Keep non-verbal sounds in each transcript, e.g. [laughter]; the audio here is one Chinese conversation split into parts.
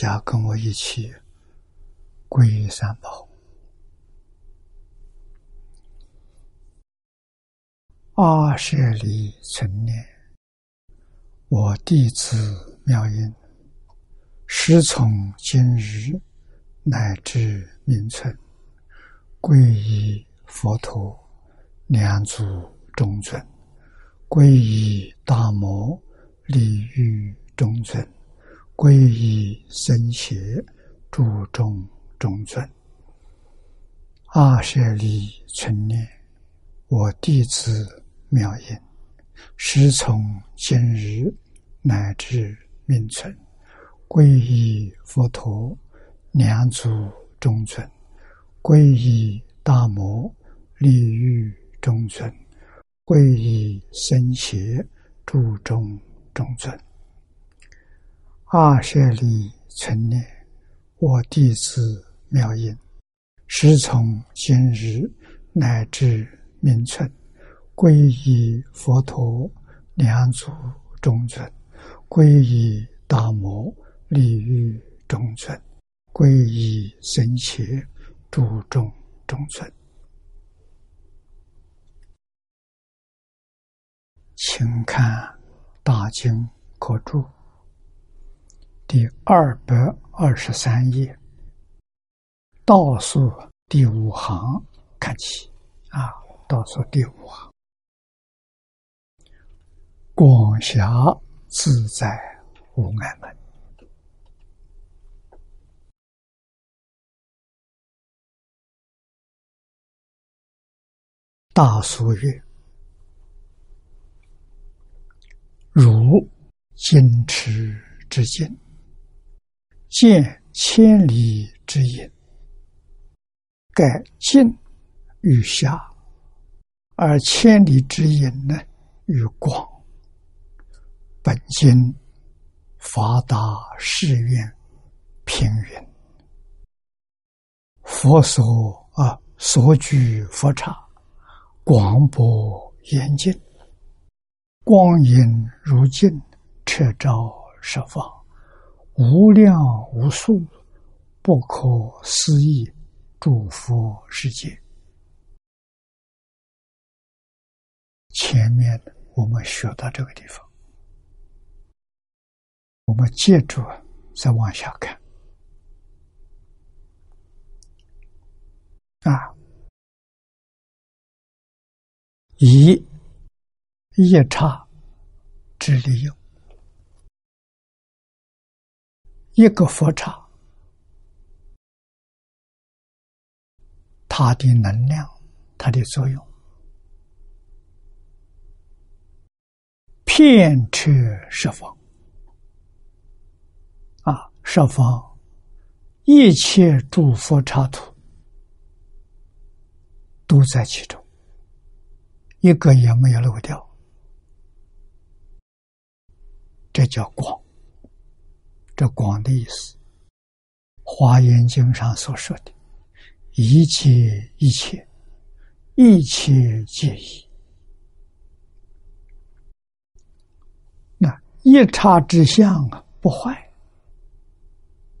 家跟我一起皈依三宝。阿舍离存念，我弟子妙音，师从今日乃至明存，皈依佛陀，两祖中尊；皈依大摩利欲中尊；皈依僧伽注中中尊。阿舍离存念，我弟子。妙音，师从今日乃至命存，皈依佛陀，两祖中尊；皈依大摩利欲中尊；皈依僧伽注中中尊。阿舍利存念，我弟子妙音，师从今日乃至明存。皈依佛陀，两祖中尊；皈依大摩利欲中尊；皈依僧伽注中中尊。请看《大经可注》第二百二十三页。倒数第五行看起。啊，倒数第五行。广狭自在无碍门，大俗曰：“如金池之境，见千里之影，盖近与狭，而千里之影呢，与广。”本经发达誓愿平云，佛所啊所居佛刹广博严净，光影如镜，彻照十方，无量无数，不可思议，诸佛世界。前面我们学到这个地方。我们接着再往下看啊，以夜叉之利用一个佛刹，它的能量，它的作用，遍彻十方。十方一切诸佛刹土都在其中，一个也没有漏掉。这叫广。这广的意思，《华严经》上所说的“一切一切，一切皆一”，那一刹之相啊，不坏。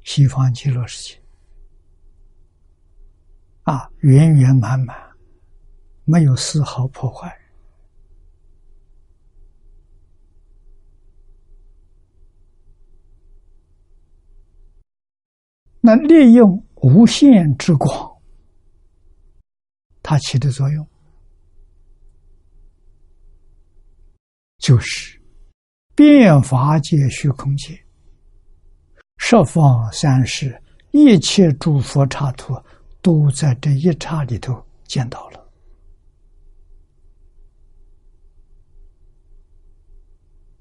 西方极乐世界啊，圆圆满满，没有丝毫破坏。那利用无限之光，它起的作用，就是变法界虚空界。十方三世一切诸佛刹土，都在这一刹里头见到了。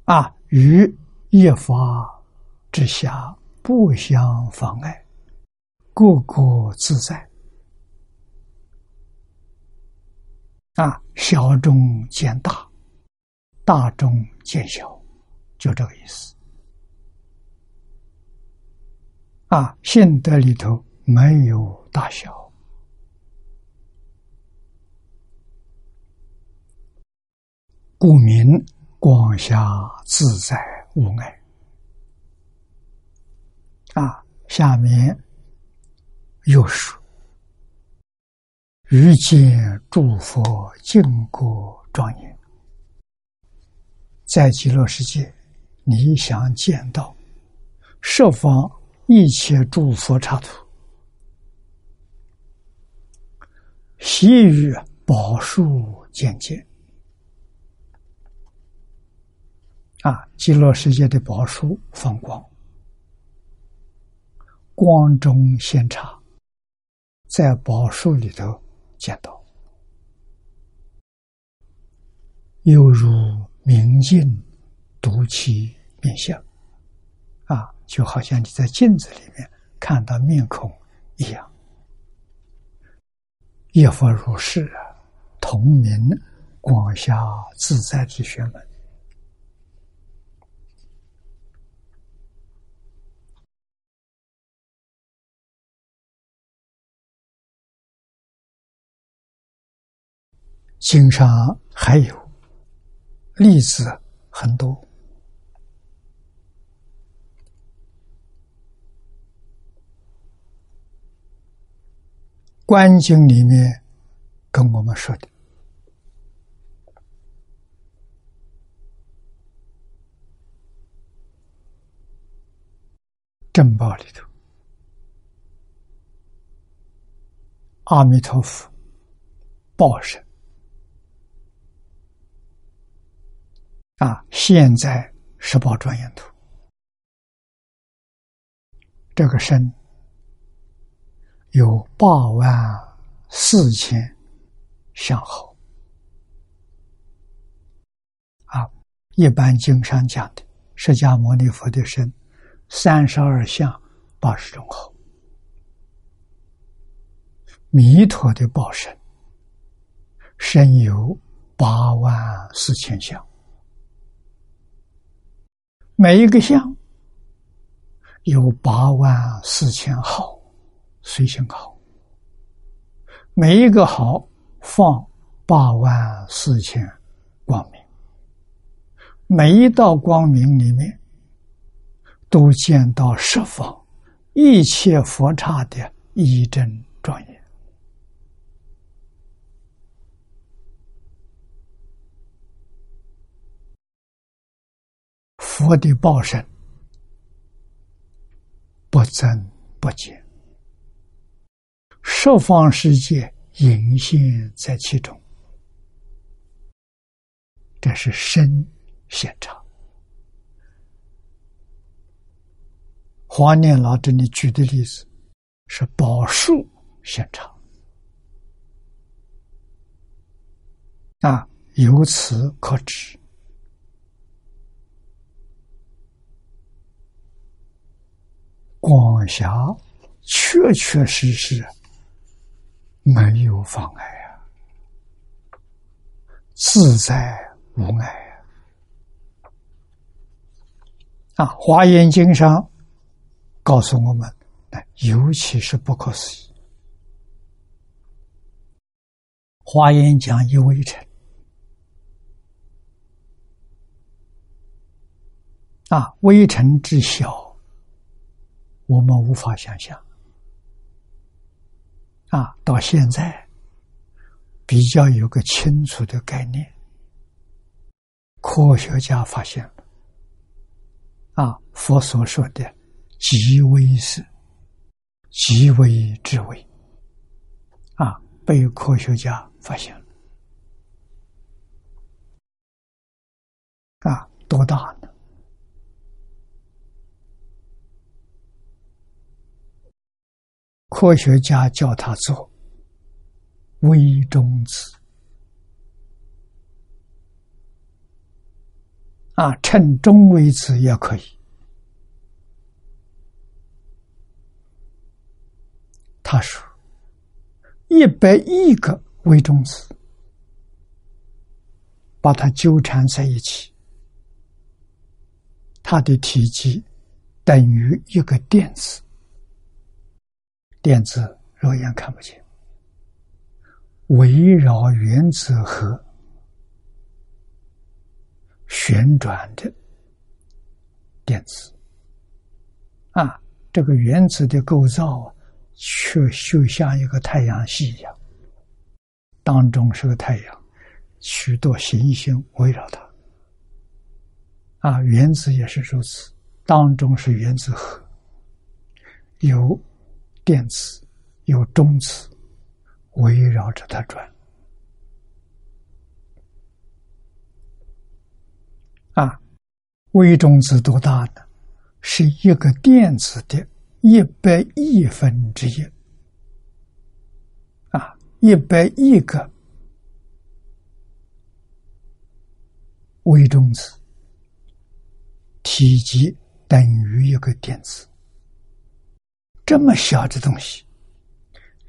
啊，与一法之下不相妨碍，个个自在。啊，小中见大，大中见小，就这个意思。啊，性德里头没有大小，故名广狭自在无碍。啊，下面又说：于见诸佛净国庄严，在极乐世界，你想见到设方。一切诸佛刹土，习于宝树见见啊！极乐世界的宝树放光，光中现茶，在宝树里头见到，犹如明镜读其面相。啊，就好像你在镜子里面看到面孔一样。一佛如是，同名广狭自在之学门。经上还有例子很多。观经里面跟我们说的，正报里头，阿弥陀佛报身。啊，现在十报庄严图，这个身。有八万四千相好啊！一般经上讲的释迦牟尼佛的身，三十二相八十种好；弥陀的报身，身有八万四千相，每一个相有八万四千好。随行好，每一个好放八万四千光明，每一道光明里面都见到十方一切佛刹的一真庄严，佛的报身不增不减。十方世界隐现在其中，这是身现场。华念老这里举的例子是宝树现场，啊，由此可知，广狭确确实实。没有妨碍啊，自在无碍啊！啊，《华严经》上告诉我们，尤其是不可思议。华严讲一微尘啊，微尘之小，我们无法想象。啊，到现在比较有个清楚的概念，科学家发现了，啊，佛所说的极微是极微之微，啊，被科学家发现了，啊，多大呢？科学家叫他做微中子啊，称中微子也可以。他说，一百亿个微中子把它纠缠在一起，它的体积等于一个电子。电子肉眼看不见，围绕原子核旋转的电子啊，这个原子的构造啊却就像一个太阳系一样，当中是个太阳，许多行星围绕它。啊，原子也是如此，当中是原子核，有电子，有中子，围绕着它转。啊，微中子多大呢？是一个电子的一百亿分之一。啊，一百亿个微中子。体积等于一个电子，这么小的东西，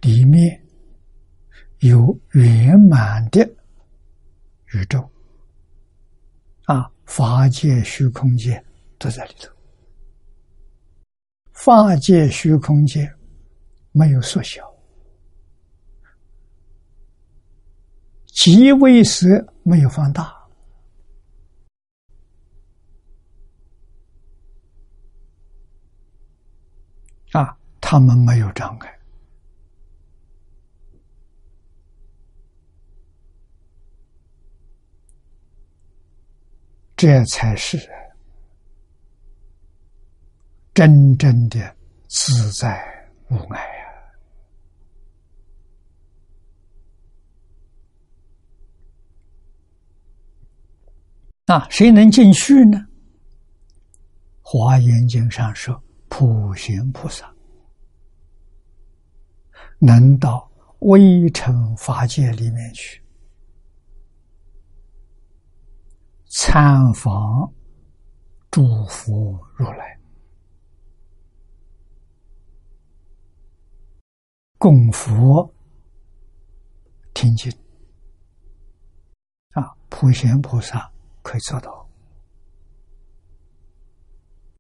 里面有圆满的宇宙，啊，法界、虚空界都在里头。法界、虚空界没有缩小，极微色没有放大。啊，他们没有障碍，这才是真正的自在无碍呀！啊，谁能进去呢？《华严经》上说。普贤菩萨能到微尘法界里面去？参访诸佛如来，供佛听经。啊，普贤菩萨可以做到。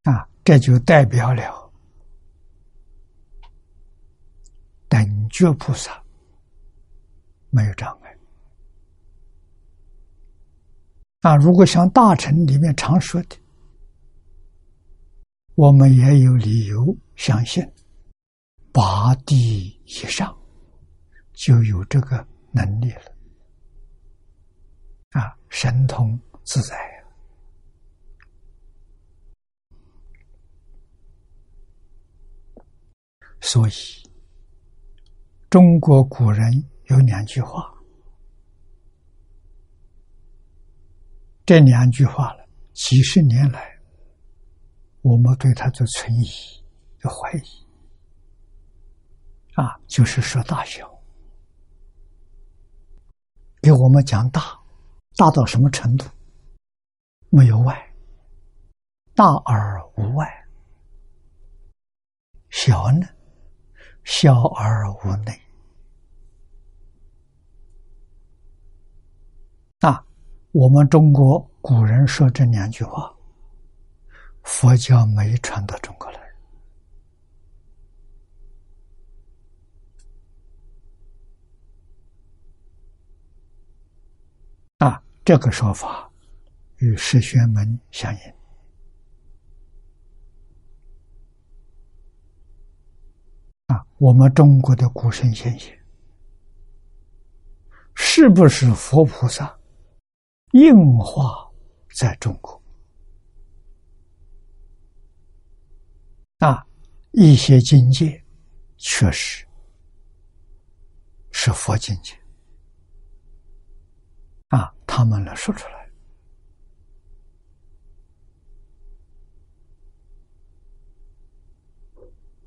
啊。这就代表了等觉菩萨没有障碍啊！如果像大臣里面常说的，我们也有理由相信，八地以上就有这个能力了啊，神通自在。所以，中国古人有两句话，这两句话了几十年来，我们对他的存疑、的怀疑，啊，就是说大小，给我们讲大，大到什么程度？没有外，大而无外，小呢？小而无内，啊！我们中国古人说这两句话，佛教没传到中国来，啊！这个说法与释宣门相应。啊，我们中国的古圣先贤，是不是佛菩萨应化在中国？啊，一些境界确实是佛境界。啊，他们来说出来，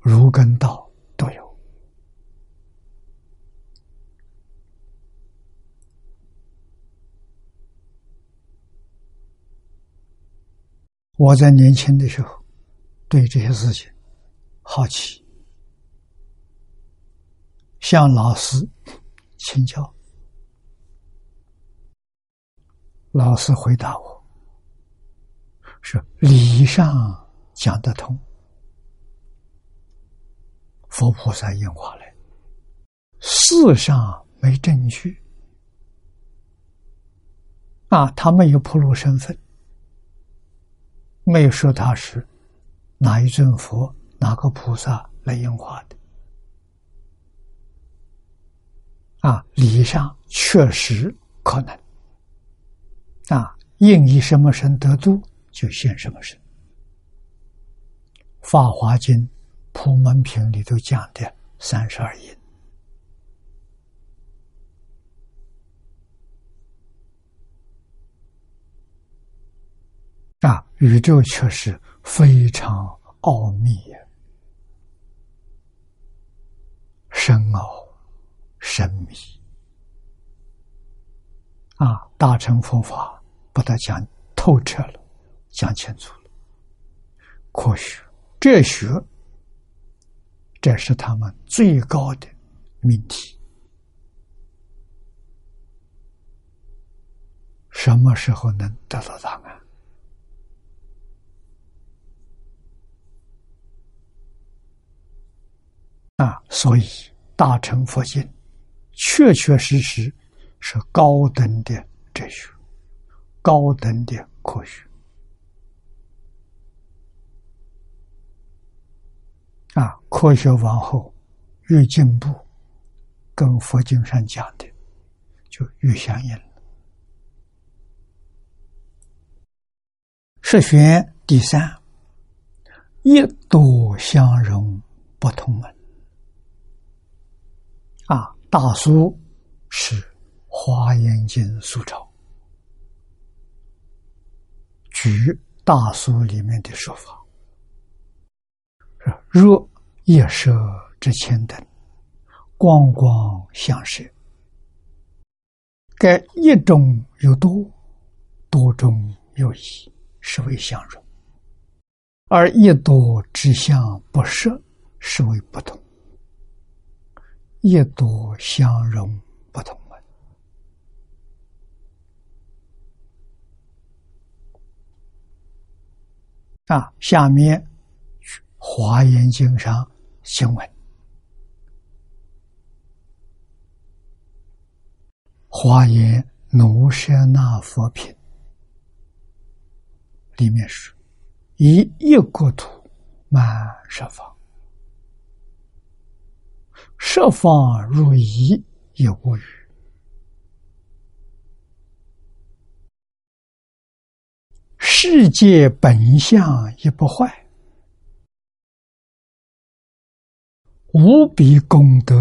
如根道。都有。我在年轻的时候，对这些事情好奇，向老师请教，老师回答我说：“理上讲得通。”佛菩萨应化来，世上没证据。啊，他没有铺露身份，没有说他是哪一尊佛、哪个菩萨来应化的。啊，理上确实可能。啊，应以什么身得度，就现什么身。《法华经》普门品里头讲的三十二因。啊，宇宙确实非常奥秘呀、深奥、神秘啊！大乘佛法把它讲透彻了，讲清楚了，科学。哲学，这是他们最高的命题。什么时候能得到答案？啊，所以大乘佛经确确实实是高等的哲学，高等的科学。啊，科学往后越进步，跟佛经上讲的就越相应了。十玄第三，一多相容不同门。大苏是《华严经》苏抄，举大苏里面的说法。若夜舍之千等，光光相识，该一中有多，多中有异，是为相容；而一多之相不设，是为不同。一多相容不同文。啊，下面。华严经上新闻，华严奴舍那佛品里面说：“以一国土满十方，设方如一也无余，世界本相也不坏。”无比功德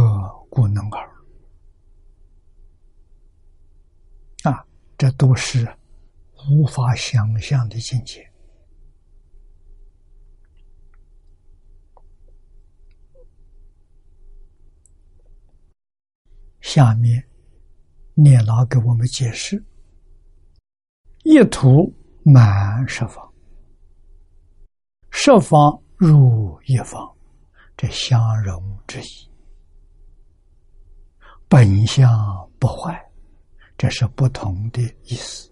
故能尔啊！这都是无法想象的境界。下面聂老给我们解释：一图满十方，十方入一方。这相容之意，本相不坏，这是不同的意思。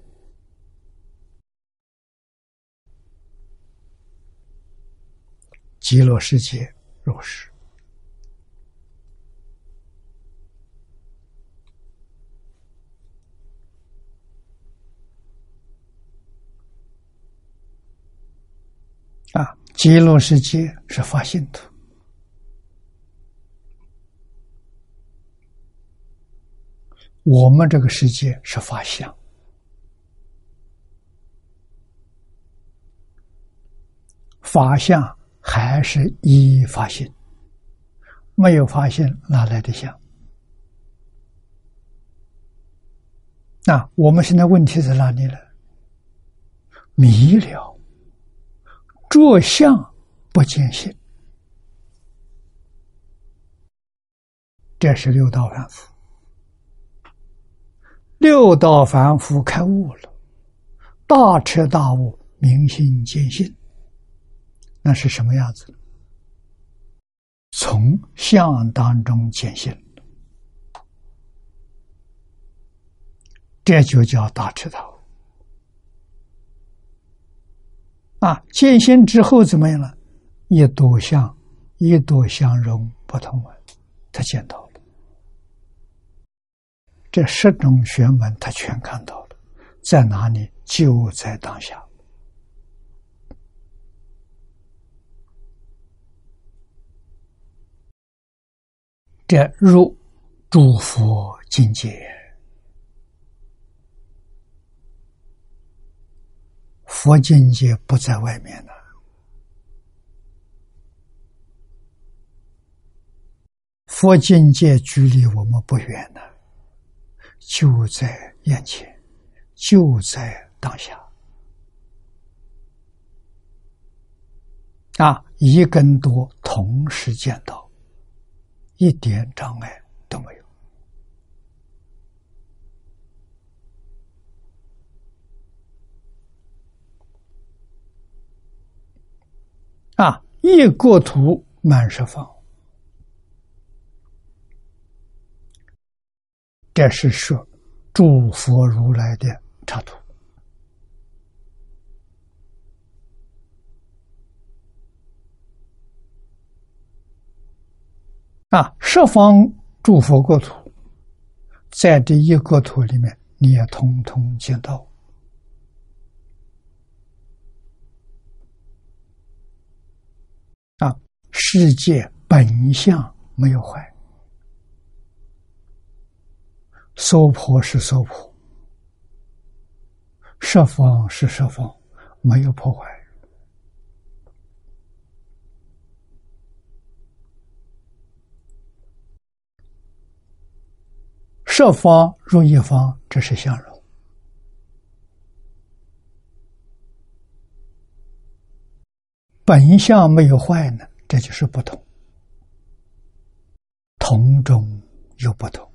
极乐世界若是啊，极乐世界是发心的。我们这个世界是法相，法相还是一发现，没有发现哪来的相？那我们现在问题在哪里呢？迷了，着相不见性，这是六道反复。六道凡夫开悟了，大彻大悟，明心见性，那是什么样子？从相当中见性，这就叫大彻大悟。啊，见性之后怎么样了？一多相，一多相容不同门，他见到了。这十种学门，他全看到了，在哪里？就在当下。这入诸佛境界，佛境界不在外面呢，佛境界距离我们不远呢，就在眼前，就在当下，啊，一根多同时见到。一点障碍都没有啊！一国土满十方，这是说诸佛如来的插图。啊，十方诸佛国土，在这一国土里面，你也通通见到。啊，世界本相没有坏，娑婆是娑婆，十方是十方，没有破坏。设方入一方，这是相容；本相没有坏呢，这就是不同。同中有不同，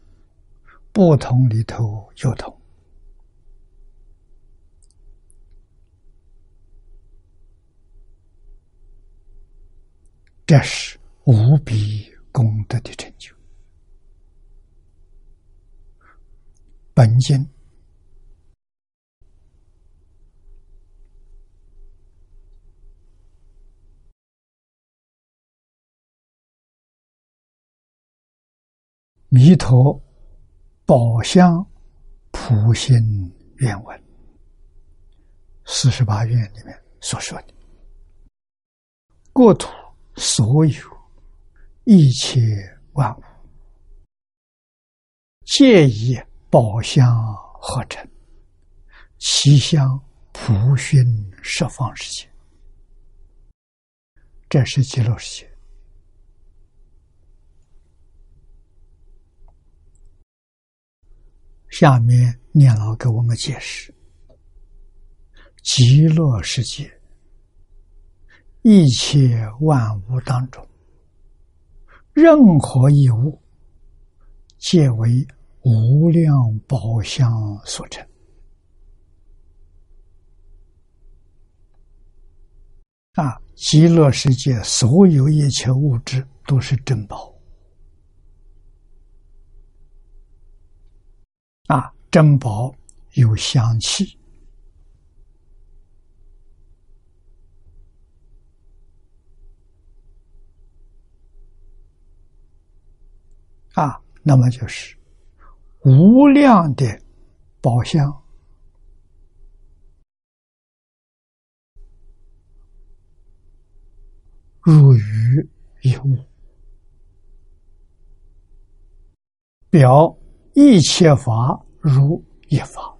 不同里头有同，这是无比功德的成就。本经弥陀宝相普心愿文四十八愿里面所说的，国土所有一切万物，皆以。宝相合成，其相普熏十方世界，这是极乐世界。下面念老给我们解释：极乐世界一切万物当中，任何一物，皆为。无量宝相所成啊！极乐世界所有一切物质都是珍宝啊！珍宝有香气啊，那么就是。无量的宝相，入于一物，表一切法如一法。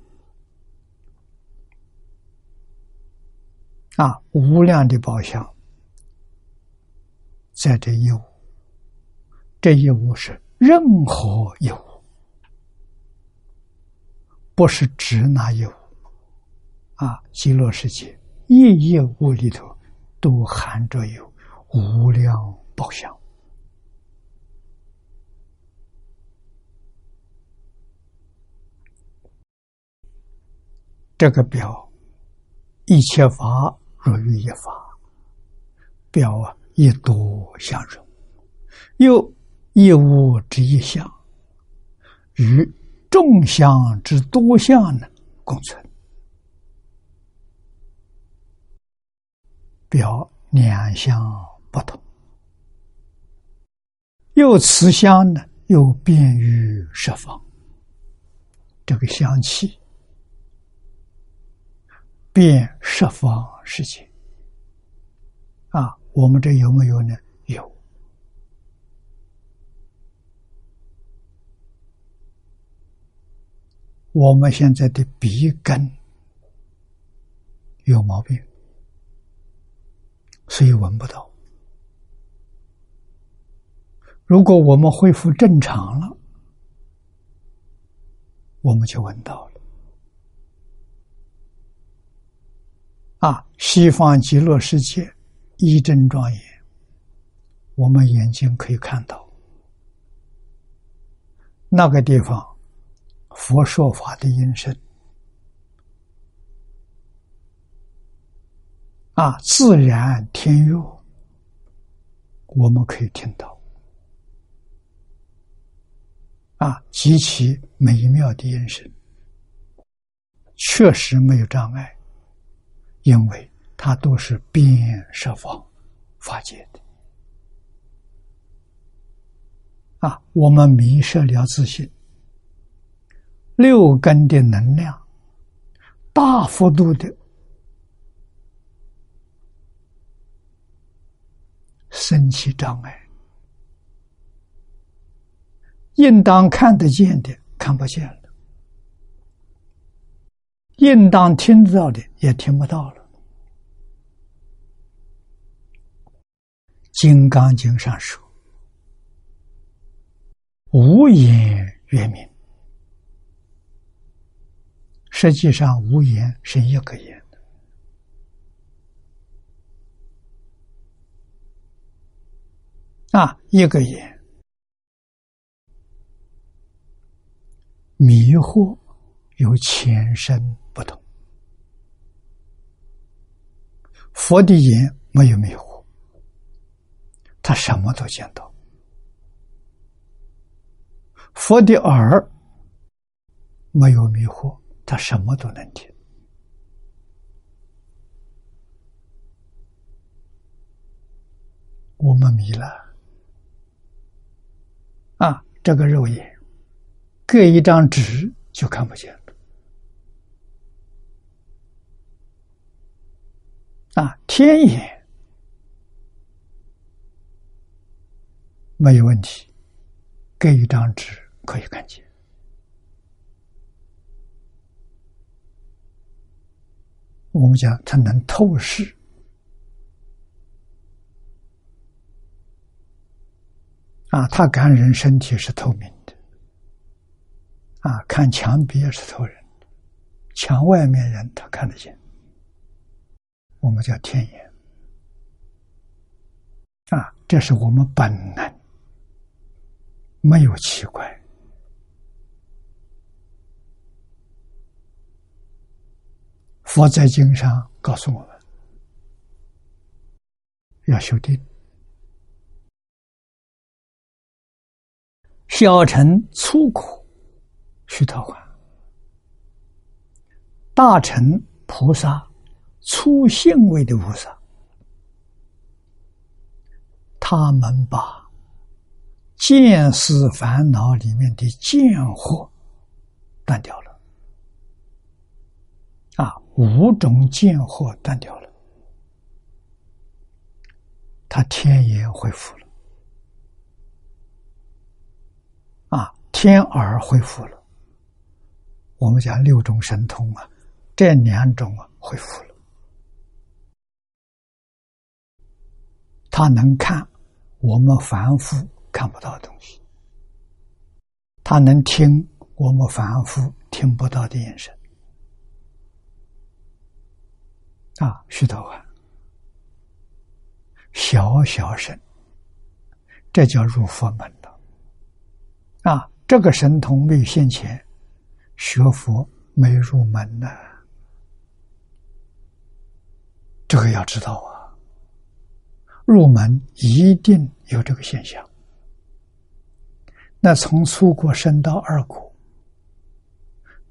啊，无量的宝相，在这一物，这一物是任何一物。不是指那一物啊，极乐世界一一物里头都含着有无量宝相。这个表一切法若于一法，表啊一多相容，又一物之一相与。众相之多相呢，共存，表两相不同，又慈相呢，又便于设方。这个香气，便十方世界。啊，我们这有没有呢？有。我们现在的鼻根有毛病，所以闻不到。如果我们恢复正常了，我们就闻到了。啊，西方极乐世界一真庄严，我们眼睛可以看到。那个地方。佛说法的音声。啊，自然天乐，我们可以听到。啊，极其美妙的音声，确实没有障碍，因为它都是变设方法界的啊，我们迷失了自信。六根的能量大幅度的升起障碍，应当看得见的看不见了，应当听到的也听不到了。《金刚经》上说：“无言曰明。”实际上，无言是一个言啊，一个言迷惑有前身不同。佛的眼没有迷惑，他什么都见到；佛的耳没有迷惑。他什么都能听，我们迷了啊！这个肉眼隔一张纸就看不见啊！天眼没有问题，给一张纸可以看见。我们讲，它能透视啊，它感人身体是透明的啊，看墙壁也是透人的，墙外面人他看得见。我们叫天眼啊，这是我们本能，没有奇怪。佛在经上告诉我们，要修定。小乘粗苦须陀洹，大乘菩萨粗性位的菩萨，他们把见思烦恼里面的见惑断掉了。啊，五种见惑断掉了，他天眼恢复了，啊，天耳恢复了。我们讲六种神通啊，这两种啊恢复了，他能看我们凡夫看不到的东西，他能听我们凡夫听不到的眼神。啊，须陀洹，小小神，这叫入佛门了。啊，这个神通没有现前，学佛没入门呢。这个要知道啊，入门一定有这个现象。那从初果升到二果，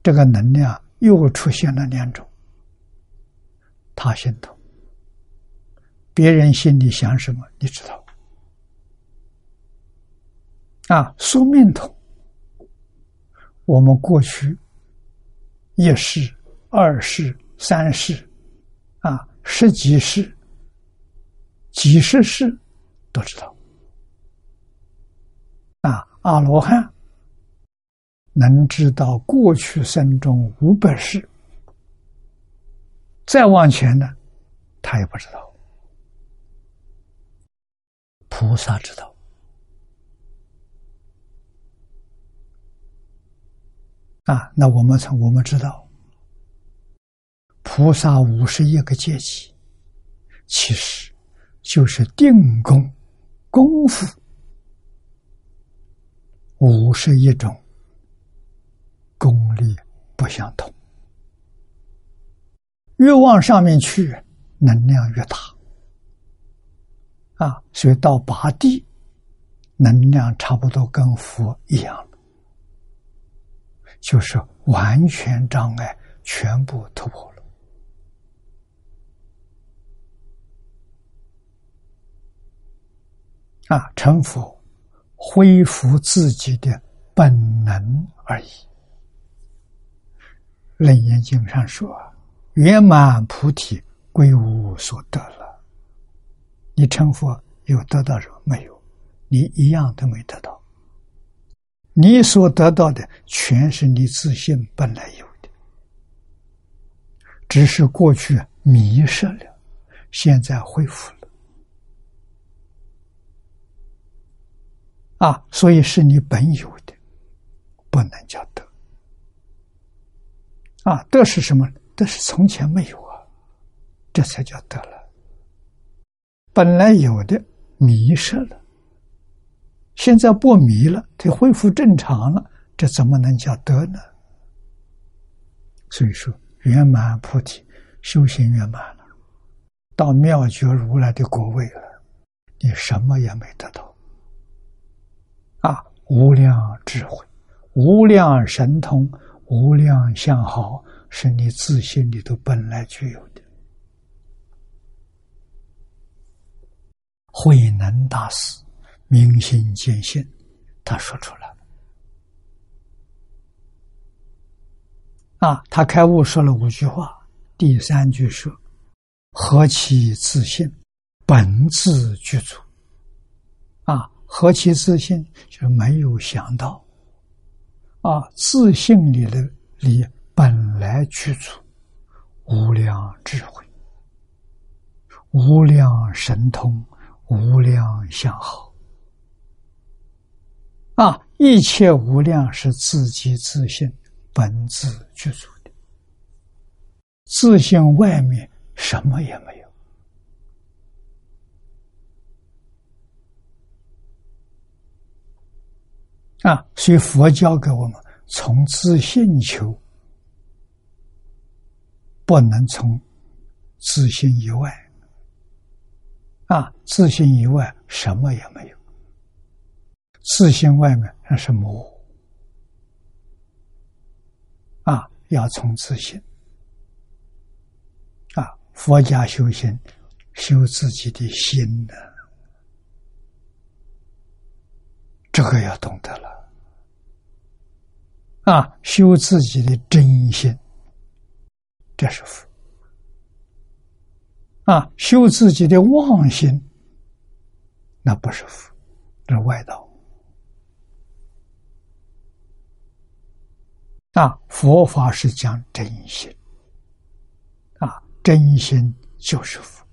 这个能量又出现了两种。他心头，别人心里想什么，你知道？啊，宿命通，我们过去一世、二世、三世，啊，十几世、几十世都知道。啊，阿罗汉能知道过去生中五百世，再往前呢，他也不知道。菩萨知道。啊，那我们从我们知道，菩萨五十一个阶级，其实就是定功功夫。五十一种功力不相同，越往上面去，能量越大。啊，所以到八地，能量差不多跟佛一样，就是完全障碍全部突破了。啊，成佛。恢复自己的本能而已。楞严经上说：“圆满菩提归无所得了。”你成佛有得到什么？没有，你一样都没得到。你所得到的全是你自信本来有的，只是过去迷失了，现在恢复了。啊，所以是你本有的，不能叫得。啊，得是什么？得是从前没有啊，这才叫得了。本来有的迷失了，现在不迷了，它恢复正常了，这怎么能叫得呢？所以说，圆满菩提，修行圆满了，到妙觉如来的果位了，你什么也没得到。无量智慧，无量神通，无量相好，是你自信里头本来具有的。慧能大师明心见性，他说出来了。啊，他开悟说了五句话，第三句说：“何其自信，本自具足。”啊。何其自信，就没有想到，啊，自信里的里本来具足无量智慧、无量神通、无量相好，啊，一切无量是自己自信本自具足的，自信外面什么也没有。啊，所以佛教给我们从自信求，不能从自信以外。啊，自信以外什么也没有，自信外面那是魔。啊，要从自信。啊，佛家修行，修自己的心呢，这个要懂得了。啊，修自己的真心，这是福；啊，修自己的妄心，那不是福，这是外道。啊，佛法是讲真心，啊，真心就是福，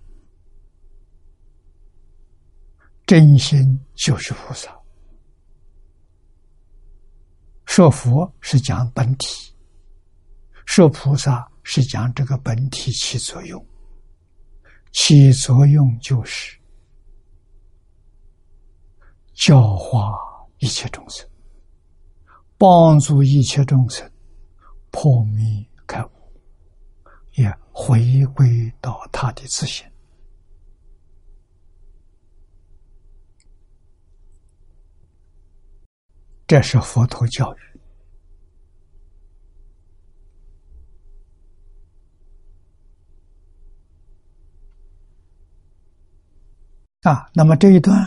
真心就是菩萨。说佛是讲本体，说菩萨是讲这个本体起作用，起作用就是教化一切众生，帮助一切众生破迷开悟，也回归到他的自信。这是佛陀教育。啊。那么这一段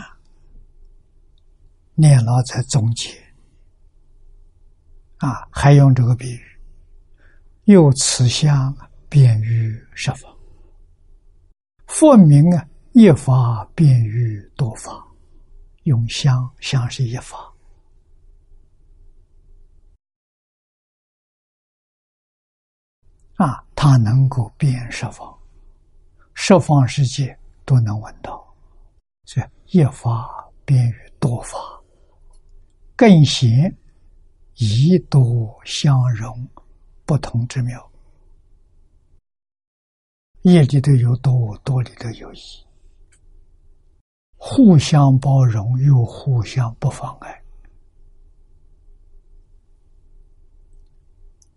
念老在总结，啊，还用这个比喻，又此相便于十法，佛名啊，一法便于多法，用相相是一法，啊，它能够变十方，十方世界都能闻到，所以一法便于多法。更显一多相融，不同之妙。一里头有多，多里头有一，互相包容又互相不妨碍，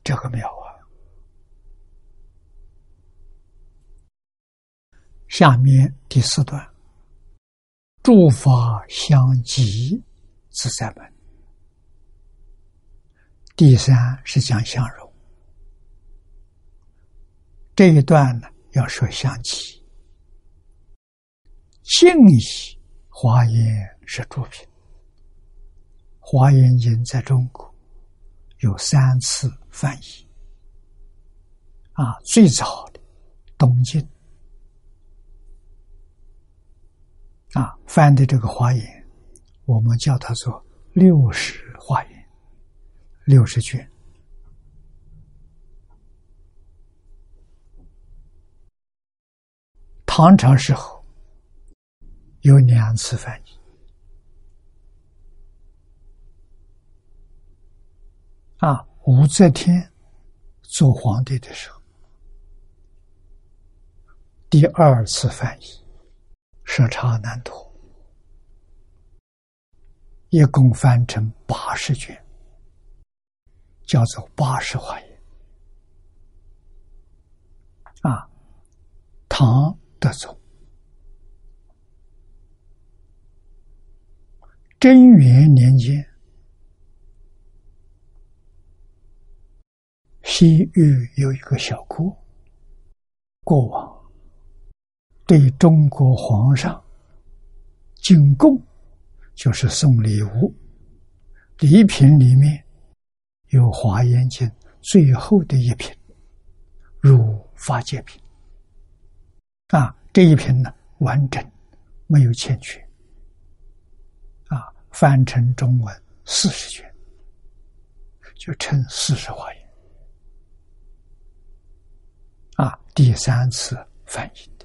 这个妙啊！下面第四段，诸法相即自在门。第三是讲相容，这一段呢要说相起。敬意华严是主品，华严经在中国有三次翻译，啊，最早的东晋。啊翻的这个华严，我们叫它做六十华严。六十卷，唐朝时候有两次翻译啊。武则天做皇帝的时候，第二次翻译时差难图，一共翻成八十卷。叫做八十华严啊，唐德宗贞元年间，西域有一个小国，国王对中国皇上进贡，就是送礼物，礼品里面。有《华严经》最后的一品，如法界品啊，这一品呢完整，没有欠缺啊，翻成中文四十卷，就称四十华严啊，第三次翻译。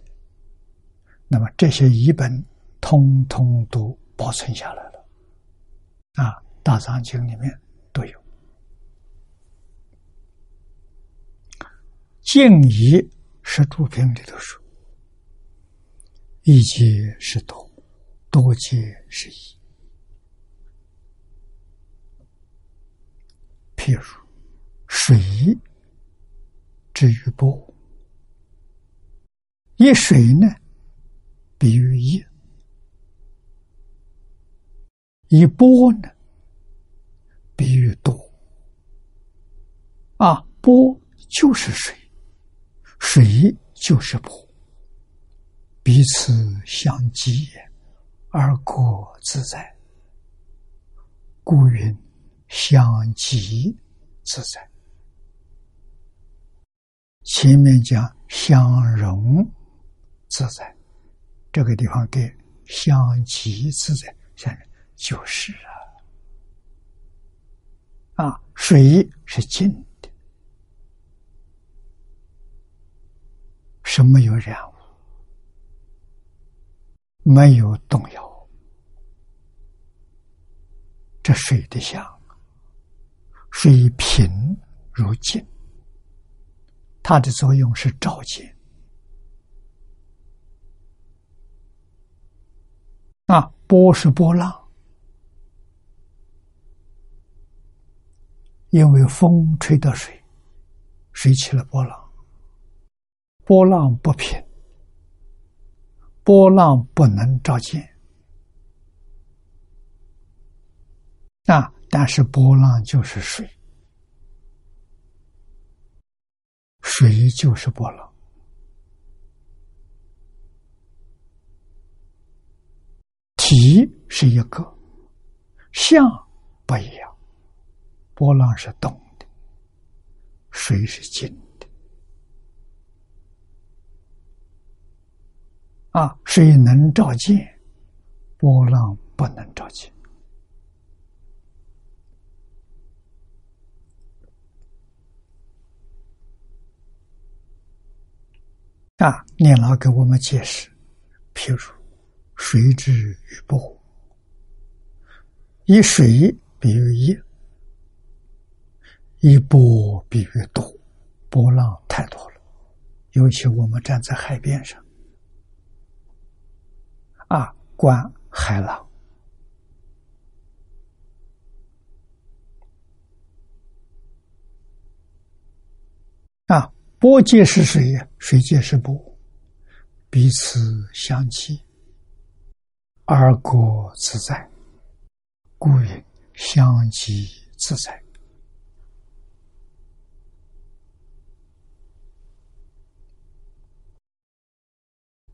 那么这些译本通通都保存下来了啊，《大藏经》里面都有。静怡是主品里头说，一界是多，多界是一。譬如水之于波，一水呢，比喻一；一波呢，比喻多。啊，波就是水。水就是波，彼此相即而过自在，故云相即自在。前面讲相融自在，这个地方给相即自在，现在就是啊，啊，水是静的。是没有染污，没有动摇，这水的相，水平如镜，它的作用是照见。啊，波是波浪，因为风吹的水，水起了波浪。波浪不平，波浪不能照见啊！但是波浪就是水，水就是波浪，体是一个，相不一样，波浪是动的，水是静的。啊，水能照见，波浪不能照见。啊，念老给我们解释，譬如水之于波。以水比喻一，以波比喻多，波浪太多了。尤其我们站在海边上，啊，观海浪，啊，波皆是水，水皆是波，彼此相契，而过自在。故云相即自在。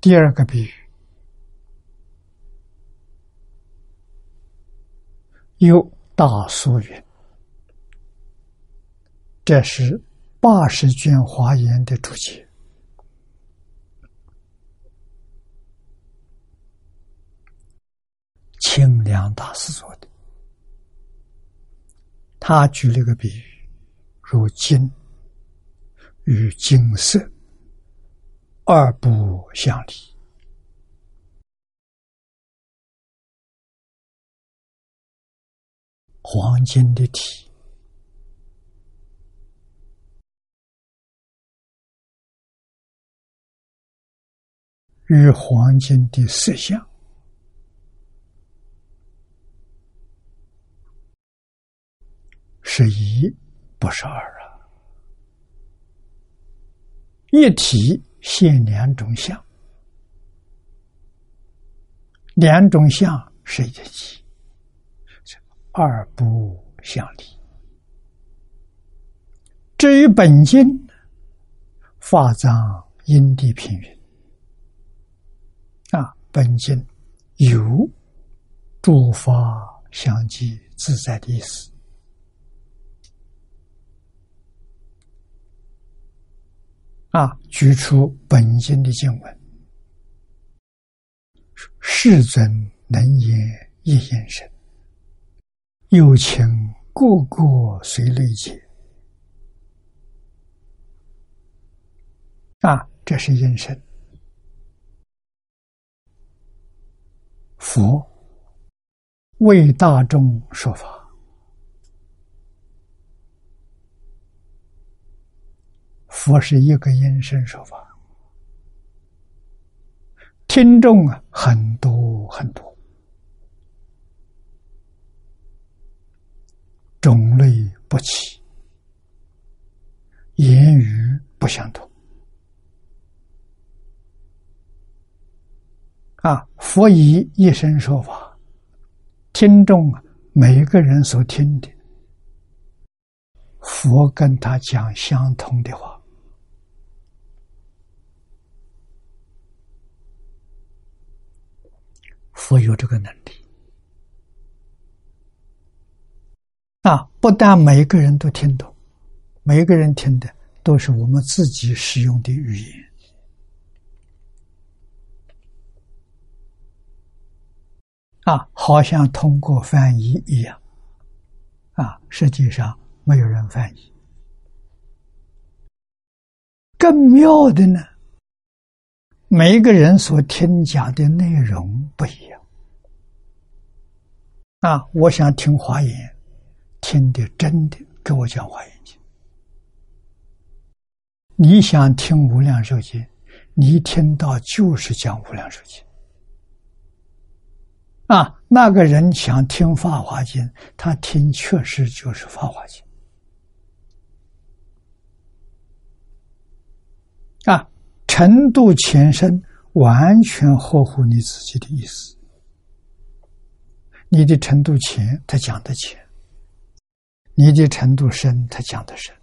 第二个比喻，有大疏云，这是八十卷华严的注解，清凉大师做的。他举了个比喻，如金与金色二不相离，黄金的体与黄金的色相。是一，不是二啊！一体现两种相，两种相是一体，二不相离。至于本经，法藏因地平云啊，本经有诸法相继自在的意思。啊！举出本经的经文，世尊能言一言声，有情个个随类解。啊，这是因声。佛为大众说法。佛是一个音声说法，听众啊很多很多，种类不齐，言语不相同。啊，佛以一声说法，听众啊每个人所听的，佛跟他讲相同的话。佛有这个能力啊！不但每一个人都听懂，每一个人听的都是我们自己使用的语言啊，好像通过翻译一样啊，实际上没有人翻译。更妙的呢，每一个人所听讲的内容不一样。啊！我想听华严，听的真的，给我讲华严经。你想听无量寿经，你听到就是讲无量寿经。啊，那个人想听法华经，他听确实就是法华经。程度前深，完全合乎你自己的意思。你的程度前，他讲的浅；你的程度深，他讲的深。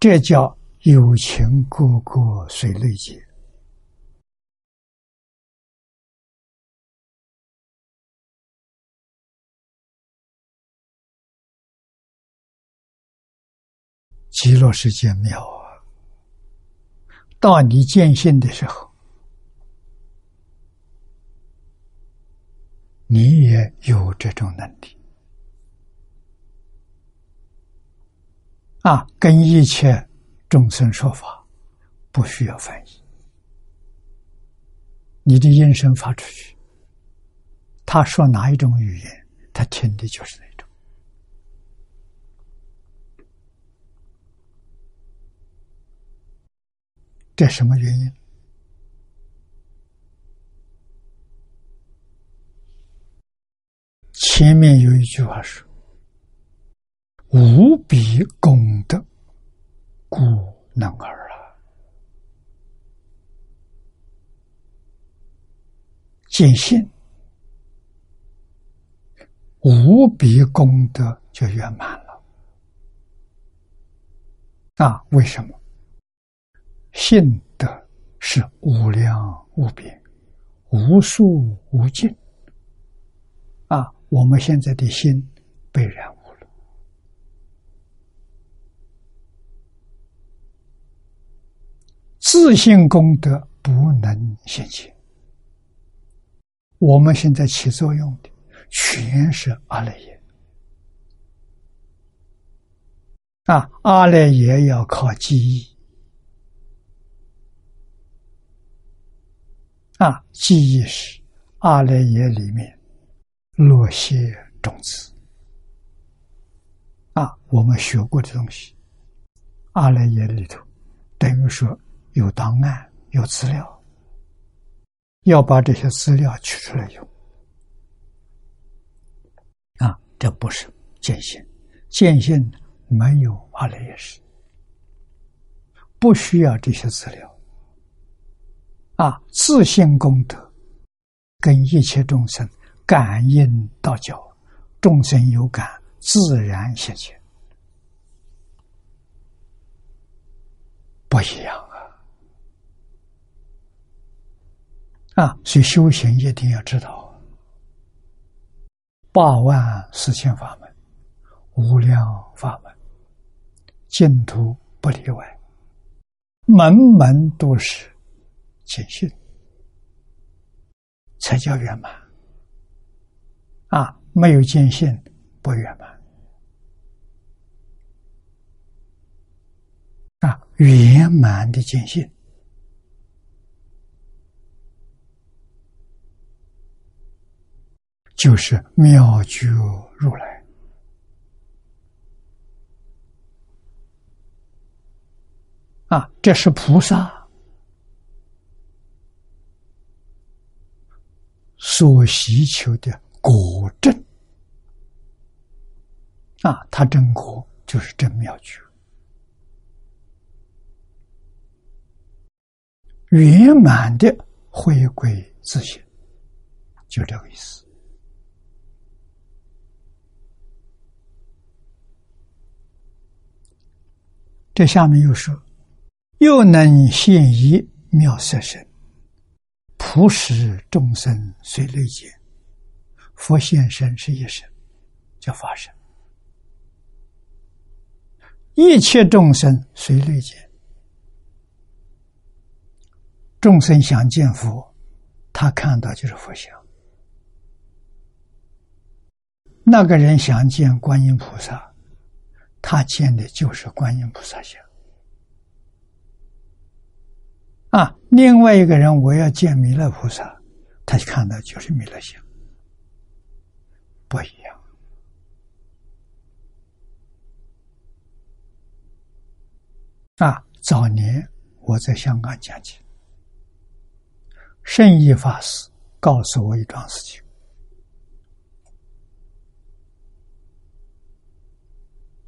这叫有情，个个水内劫。极乐世界妙。到你见性的时候，你也有这种能力啊！跟一切众生说法，不需要翻译，你的音声发出去，他说哪一种语言，他听的就是那。这什么原因？前面有一句话说：“无比功德，故能尔啊。”见性，无比功德就圆满了。啊，为什么？信德是无量无边、无数无尽啊！我们现在的心被染污了，自信功德不能显现。我们现在起作用的全是阿赖耶啊！阿赖耶要靠记忆。啊，记忆是阿赖耶里面落些种子。啊，我们学过的东西，阿赖耶里头等于说有档案、有资料，要把这些资料取出来用。啊，这不是见性，见性没有阿赖耶识，不需要这些资料。啊，自性功德跟一切众生感应道交，众生有感，自然现前，不一样啊！啊，所以修行一定要知道，八万四千法门，无量法门，净土不例外，门门都是。谦逊才叫圆满啊！没有见性不圆满啊！圆满的见性就是妙觉如来啊！这是菩萨。所需求的果证啊，他真果就是真妙觉，圆满的回归自信，就这个意思。这下面又说，又能现一妙色身。普使众生随类见，佛现身是一身，叫法身；一切众生随类见，众生想见佛，他看到就是佛像；那个人想见观音菩萨，他见的就是观音菩萨像。啊，另外一个人我要见弥勒菩萨，他看到就是弥勒像，不一样。啊，早年我在香港讲经，圣意法师告诉我一桩事情，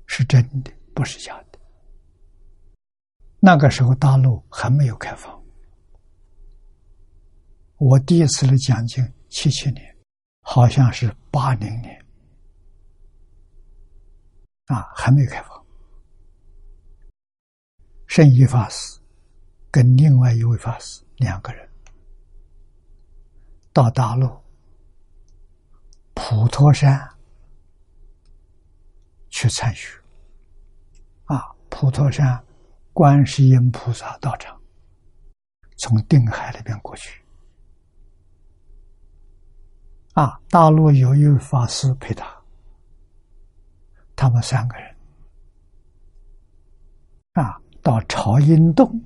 是真的，不是假的。那个时候大陆还没有开放，我第一次来讲经七七年，好像是八零年，啊，还没有开放。圣一法师跟另外一位法师两个人到大陆普陀山去参学，啊，普陀山观世音菩萨道场，从定海那边过去。啊，大陆有一位法师陪他，他们三个人啊，到朝阴洞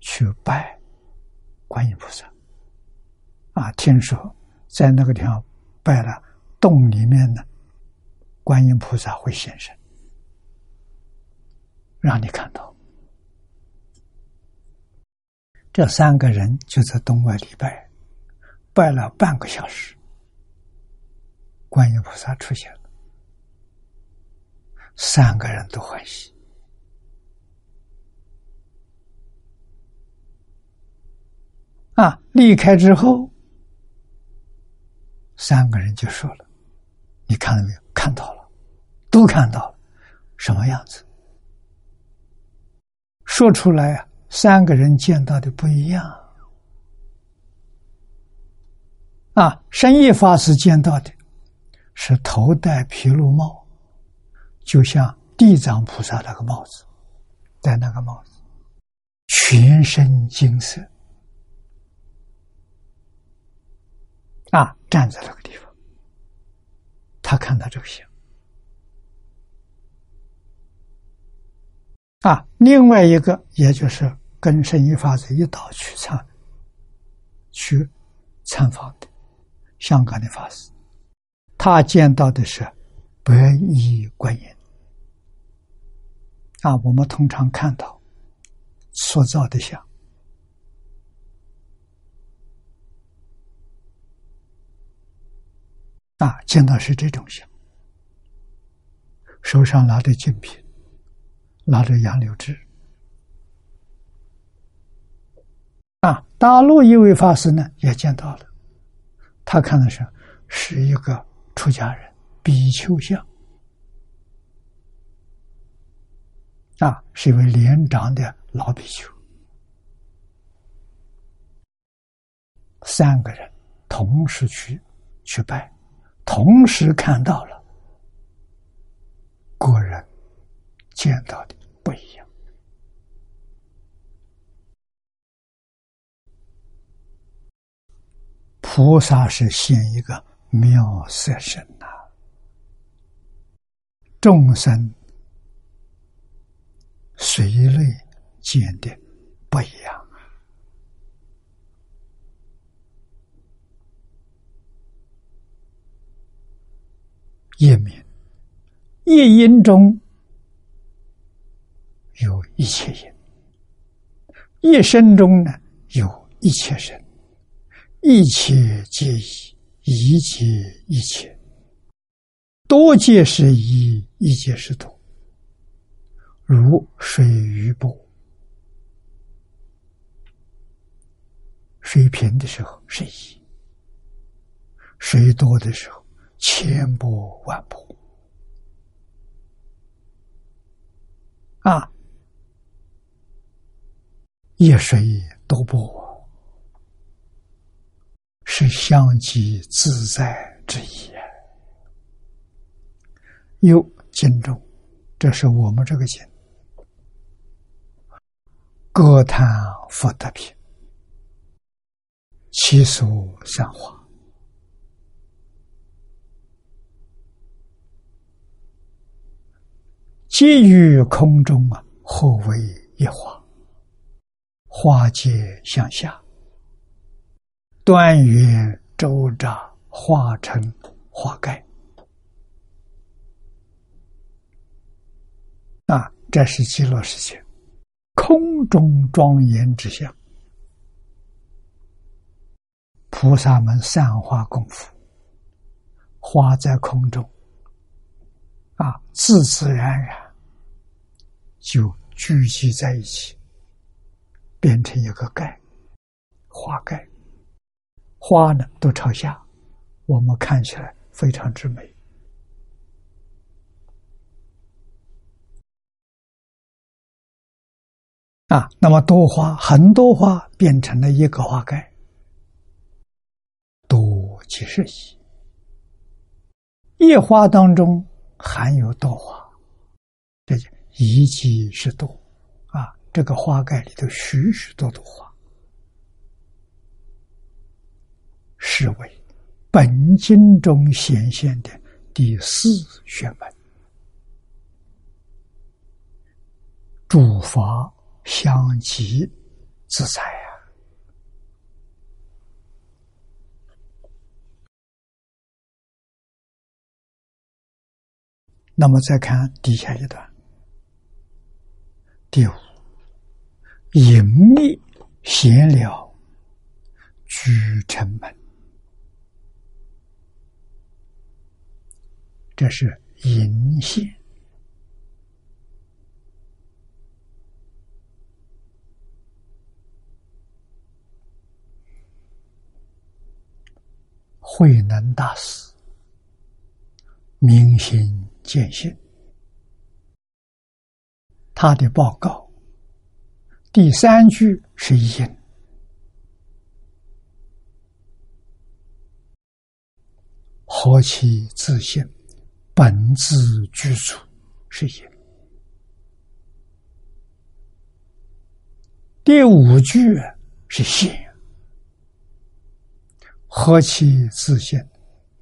去拜观音菩萨。啊，听说在那个地方拜了洞里面的观音菩萨会现身，让你看到。这三个人就在洞外礼拜，拜了半个小时，观音菩萨出现了，三个人都欢喜。啊，离开之后。三个人就说了：“你看到没有？看到了，都看到了，什么样子？说出来啊！三个人见到的不一样啊！深夜法师见到的是头戴毗卢帽，就像地藏菩萨那个帽子，戴那个帽子，全身金色。”啊，站在那个地方，他看到这个像。啊，另外一个，也就是跟圣一法师一道去参去参访的香港的法师，他见到的是白衣观音。啊，我们通常看到塑造的像。啊，见到是这种像，手上拿着金瓶，拿着杨柳枝。啊，大陆一位法师呢也见到了，他看的是是一个出家人比丘像，啊，是一位年长的老比丘，三个人同时去去拜。同时看到了，果然见到的不一样。菩萨是现一个妙色身呐，众生随类见的不一样。夜明，夜阴中有一切音；夜声中呢，有一切声。一切皆一，一切一切。多皆是一，一皆是多。如水于波，水平的时候是一，水多的时候。千波万波啊！一水多波是相即自在之意。有经中，这是我们这个经，歌叹佛得品，其俗三花。皆于空中啊，何为一花？花皆向下，端圆周匝，化成花盖。啊，这是极乐世界空中庄严之相。菩萨们散花功夫，花在空中，啊，自自然然。就聚集在一起，变成一个盖，花盖，花呢都朝下，我们看起来非常之美。啊，那么多花，很多花变成了一个花盖，多即是一，一花当中含有多花，这就。一即是多，这个花盖里头许许多多花，是为本经中显现的第四玄门，诸法相继自在啊。那么再看底下一段，第五，隐秘闲聊，居城门，这是隐现，慧能大师，明心。见性，他的报告第三句是隐，何其自信，本自具足是隐。第五句是现，何其自信，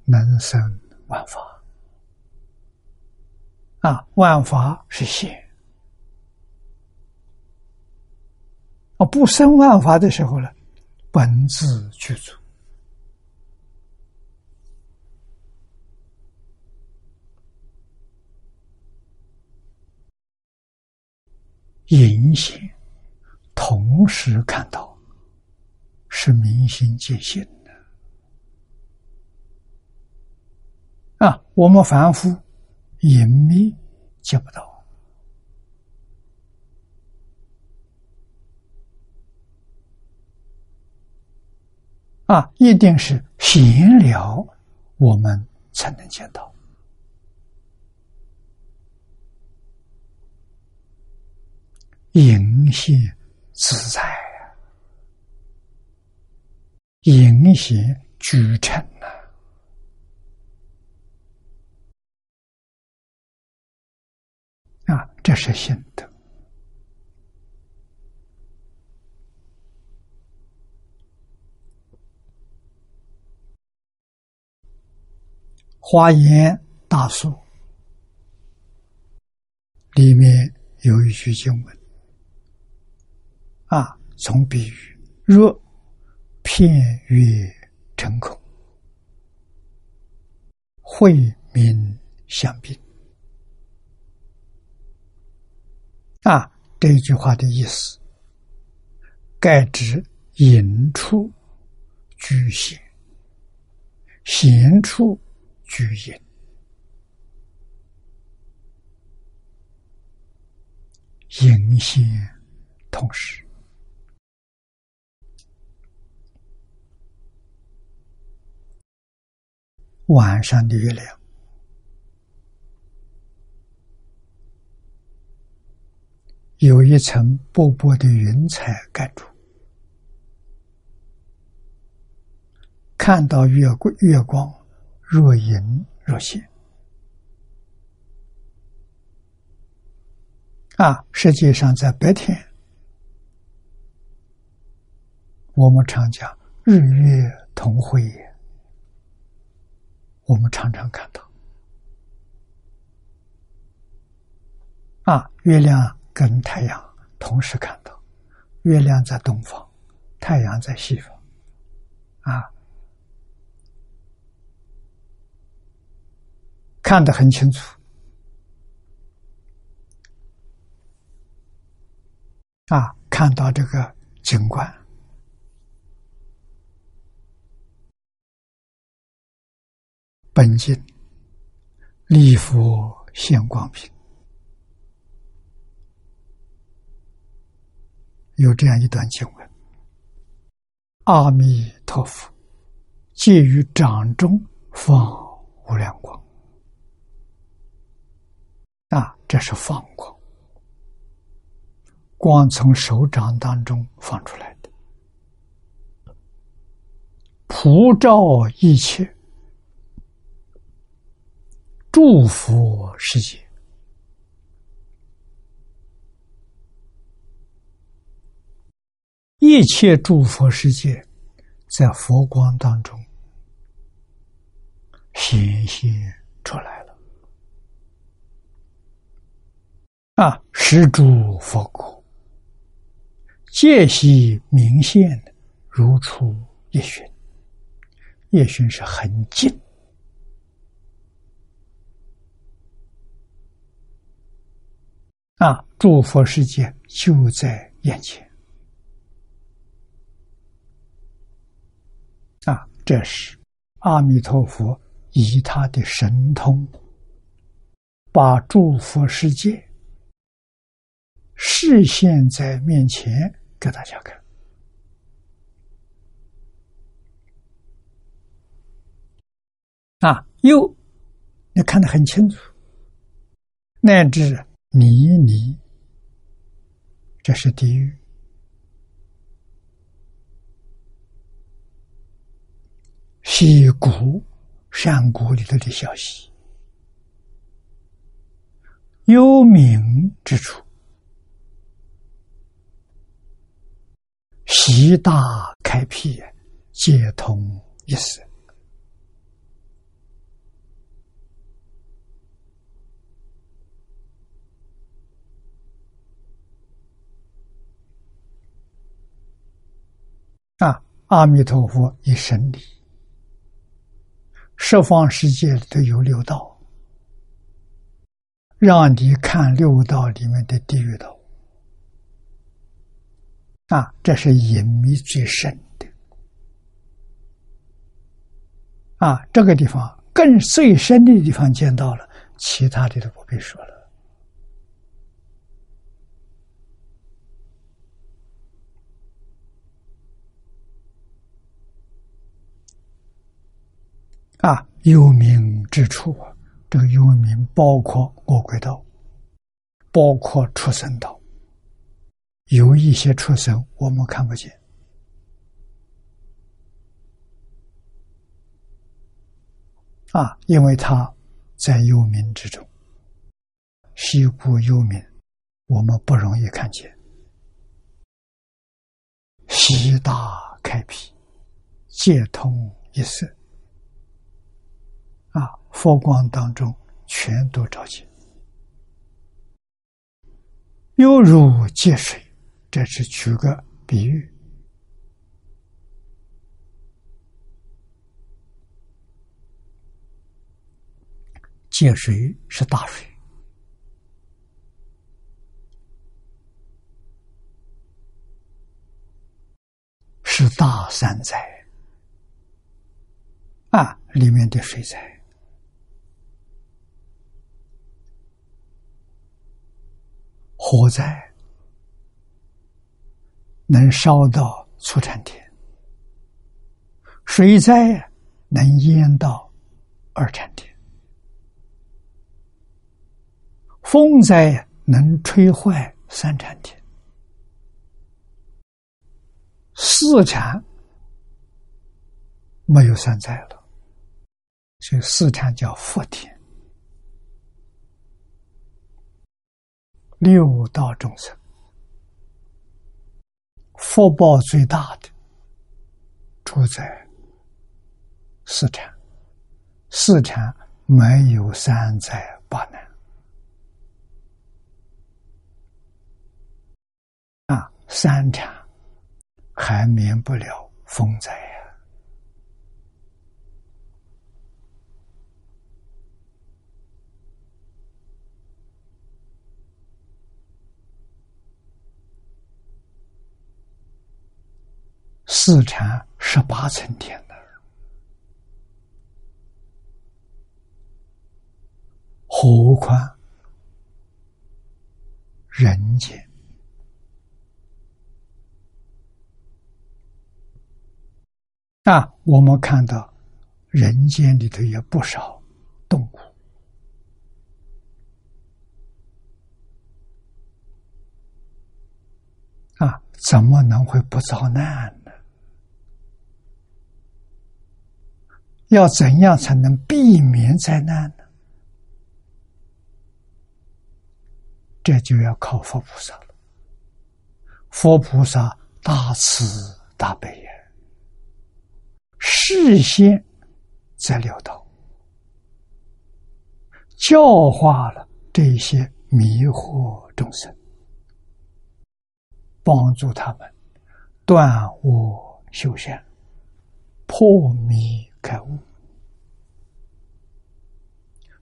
能生万法。啊，万法是现，啊，不生万法的时候呢，本自具足，隐现，同时看到，是明心见性的。啊，我们凡夫。隐秘接不到啊！一定是闲聊，我们才能见到隐现自在啊，隐现居成啊。啊，这是心得。华严大书里面有一句经文，啊，从比喻。若片月成空，慧明相并。啊，这句话的意思，盖指隐处居显，显处居隐，隐显同时，晚上的月亮。有一层薄薄的云彩盖住，看到月光，月光若隐若现。啊，实际上在白天，我们常讲日月同辉，我们常常看到，啊，月亮。跟太阳同时看到，月亮在东方，太阳在西方，啊，看得很清楚，啊，看到这个景观，本经立佛现光明。有这样一段经文：“阿弥陀佛，借于掌中放无量光。”啊，这是放光，光从手掌当中放出来的，普照一切，祝福世界，一切祝福世界，在佛光当中显现出来。啊，施诸佛国，界悉明现，如出一旬。夜巡是很近啊，诸佛世界就在眼前啊！这是阿弥陀佛以他的神通，把诸佛世界视现在面前给大家看。啊，又你看得很清楚，乃至泥泥，这是地狱；溪谷、山谷里头的小溪，幽冥之处，习大开辟，皆通一时。啊！阿弥陀佛一生理，十方世界里头有六道，让你看六道里面的地狱道。啊，这是隐秘最深的。啊，这个地方更最深的地方见到了，其他的都不必说了。啊，幽冥之处啊，这个幽冥包括恶鬼道，包括畜生道。有一些畜生我们看不见，啊，因为他在幽冥之中，西部幽冥，我们不容易看见。西大开辟，皆通一色。啊，佛光当中全都照见，犹如借水，这是举个比喻。借水是大水，是大山灾啊，里面的水灾。火灾能烧到初产田，水灾能淹到二产田，风灾能吹坏三产田，四产没有三灾了，所以四产叫福田。六道众生，福报最大的住在四禅，四禅没有三灾八难啊，三禅还免不了风灾。四禅十八层天的，何况人间啊？我们看到人间里头有不少动物啊，怎么能会不遭难？要怎样才能避免灾难呢？这就要靠佛菩萨了。佛菩萨大慈大悲呀！事先在料到，教化了这些迷惑众生，帮助他们断恶修善，破迷开悟，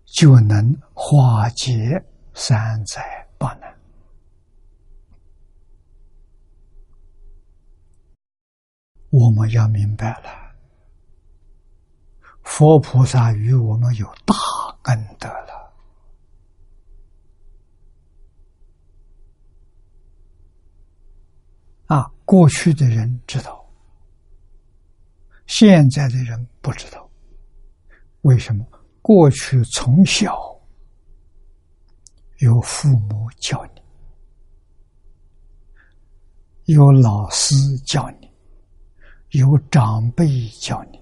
就能化解三灾八难。我们要明白了，佛菩萨与我们有大恩德了。啊，过去的人知道，现在的人不知道。为什么？过去从小有父母教你，有老师教你。有长辈教你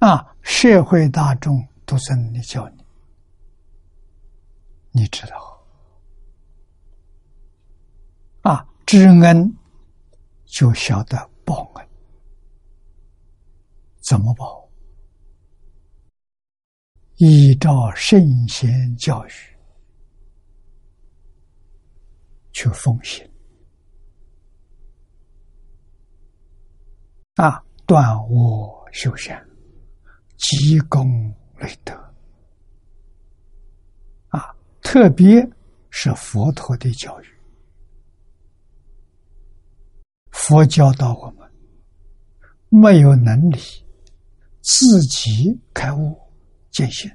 啊，社会大众都在那里教你，你知道啊？知恩就晓得报恩，怎么报？依照圣贤教育去奉行。啊，断恶修善，积功累德。啊，特别是佛陀的教育，佛教导我们，没有能力自己开悟见性，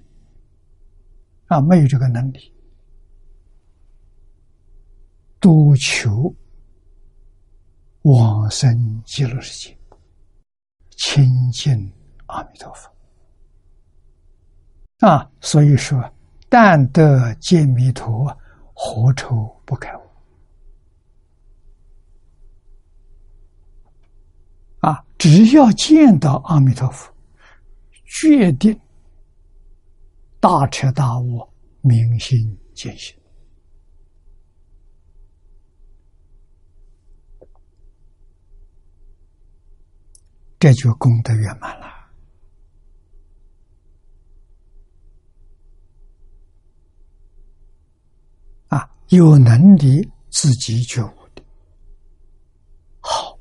啊，没有这个能力，都求往生极乐世界。亲近阿弥陀佛啊，所以说，但得见弥陀，何愁不开悟？啊，只要见到阿弥陀佛，决定大彻大悟，明心见性。这就功德圆满了啊！有能力自己觉悟的好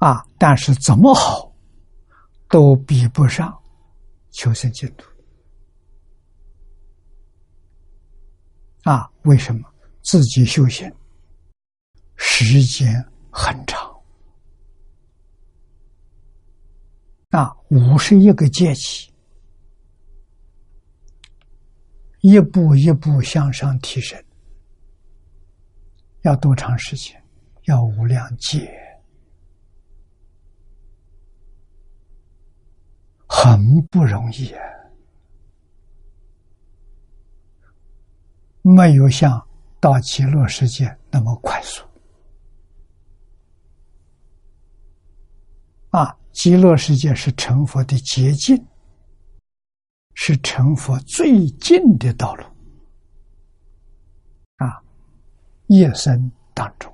啊，但是怎么好都比不上求生净土啊！为什么？自己修行时间很长。啊，五十一个阶级，一步一步向上提升，要多长时间？要无量劫，很不容易！没有像到极乐世界那么快速啊。极乐世界是成佛的捷径，是成佛最近的道路。啊，一生当中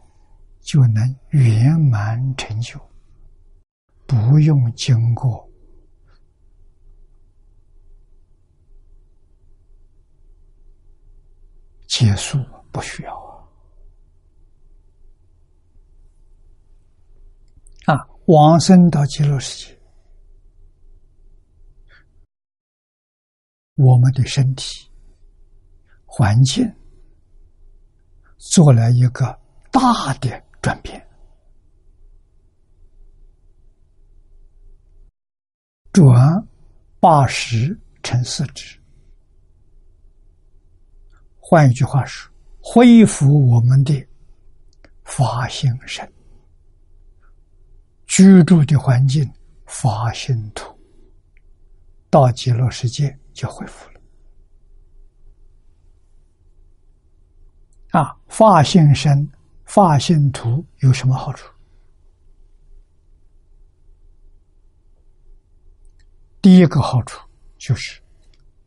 就能圆满成就，不用经过结束，不需要啊！啊。往生到极乐世界，我们的身体环境做了一个大的转变，转八十乘四十。换一句话说，恢复我们的发心身。居住的环境发心土，到极乐世界就恢复了。啊，发心身、发心土有什么好处？第一个好处就是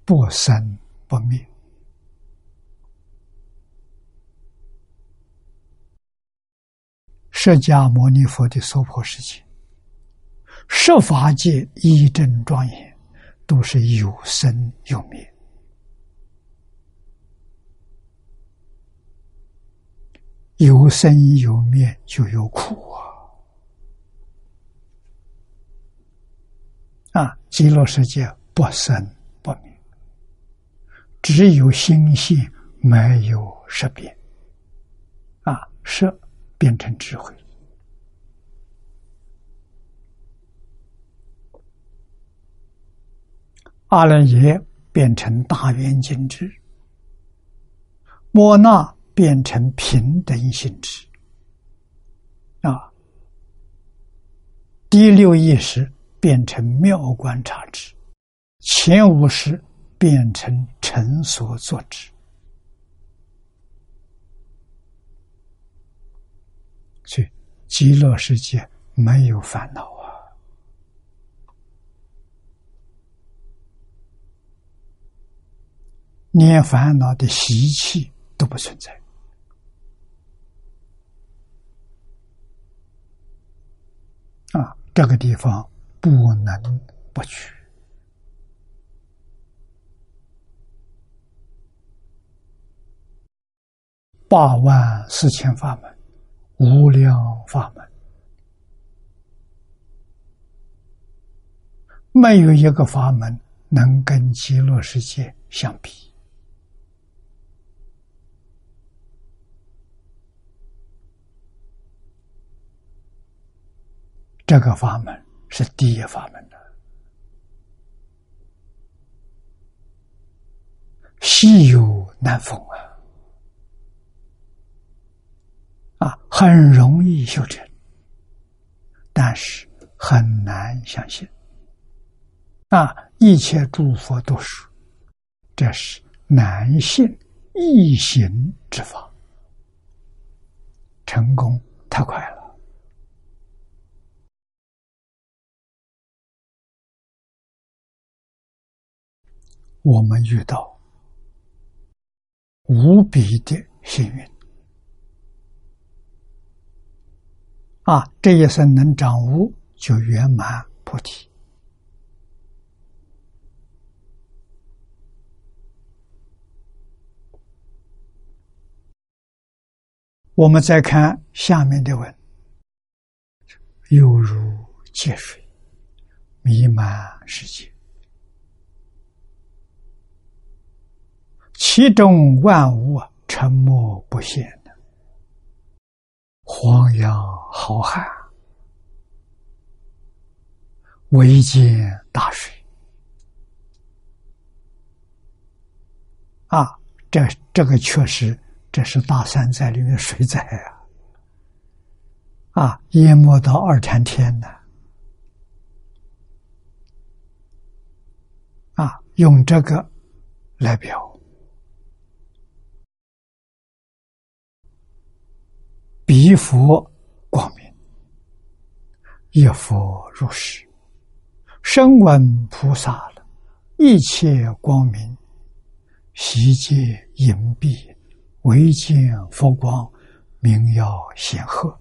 不生不灭。释迦牟尼佛的娑婆世界，十法界一真庄严，都是有生有灭，有生有灭就有苦啊！啊，极乐世界不生不灭，只有心性，没有识别。啊，是。变成智慧，阿赖耶变成大圆镜智，莫那变成平等性质，啊，第六意识变成妙观察智，前五识变成成所作智。去极乐世界没有烦恼啊，连烦恼的习气都不存在啊！这个地方不能不去。八万四千法门。无量法门，没有一个法门能跟极乐世界相比。这个法门是第一法门的，稀有难逢啊！啊，很容易修成，但是很难相信。啊，一切诸佛都说，这是难信易行之法，成功太快了。我们遇到无比的幸运。啊，这一生能掌握，就圆满菩提。我们再看下面的文，犹如界水，弥漫世界，其中万物沉默不现。荒洋浩瀚，唯见大水啊！这这个确实，这是大山寨里面水灾啊！啊，淹没到二天天的啊，用这个来表。彼佛光明，一佛如是，声闻菩萨了，一切光明，悉皆隐蔽，唯见佛光，明耀显赫。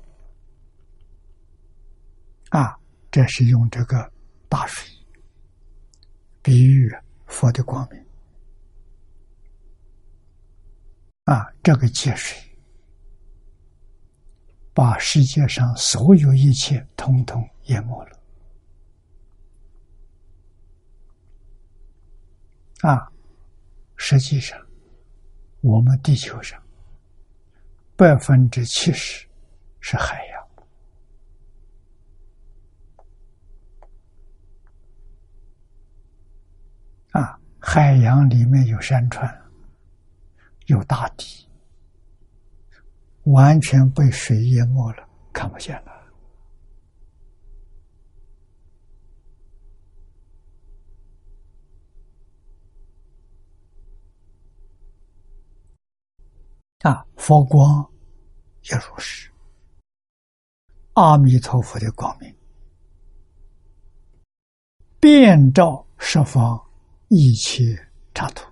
啊，这是用这个大水比喻佛的光明。啊，这个界水。把世界上所有一切统统淹没了啊！实际上，我们地球上百分之七十是海洋啊，海洋里面有山川，有大地。完全被水淹没了，看不见了。啊，佛光也如是，阿弥陀佛的光明，遍照十方一切刹土。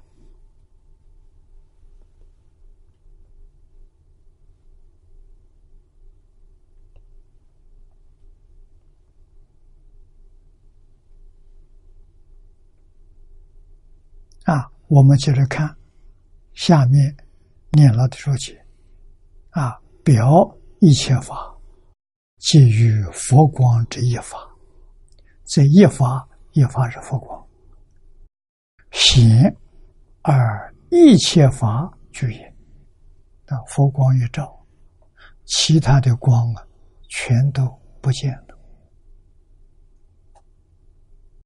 啊，我们接着看下面念了的说解啊，表一切法皆于佛光之一法，这一法一法是佛光，显而一切法具也。啊，佛光一照，其他的光啊，全都不见了。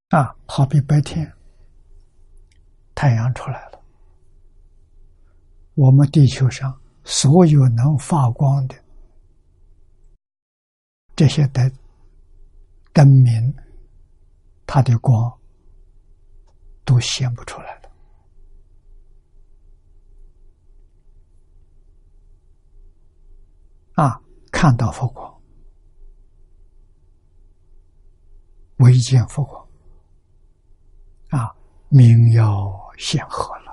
啊，好比白天，太阳出来了，我们地球上所有能发光的这些灯灯明，它的光都显不出来了。啊，看到佛光，唯见佛光，啊，明耀显赫了。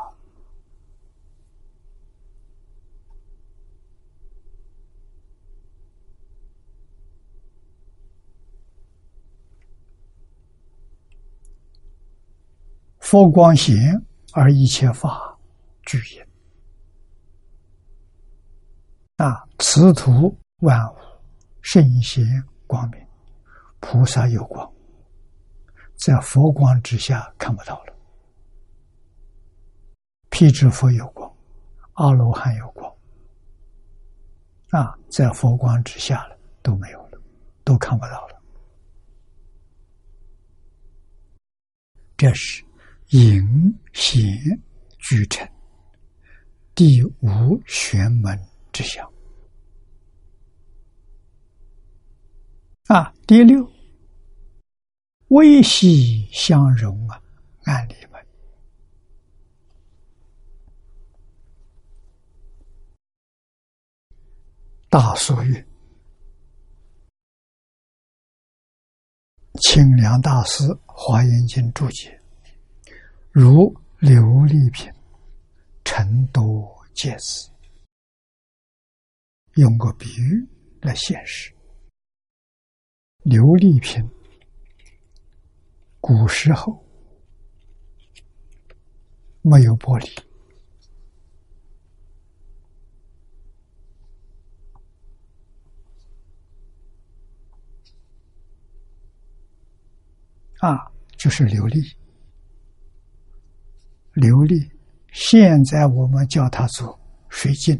佛光显，而一切法具也。啊，此土万物圣贤光明，菩萨有光，在佛光之下看不到了。辟支佛有光，阿罗汉有光，啊，在佛光之下了都没有了，都看不到了。这是隐显俱成第五玄门。之相啊，第六微细相融啊，案例们大所语，清凉大师《华严经》注解，如琉璃瓶，成多戒子。用个比喻来显示，琉璃瓶，古时候没有玻璃啊，就是琉璃，琉璃现在我们叫它做水晶。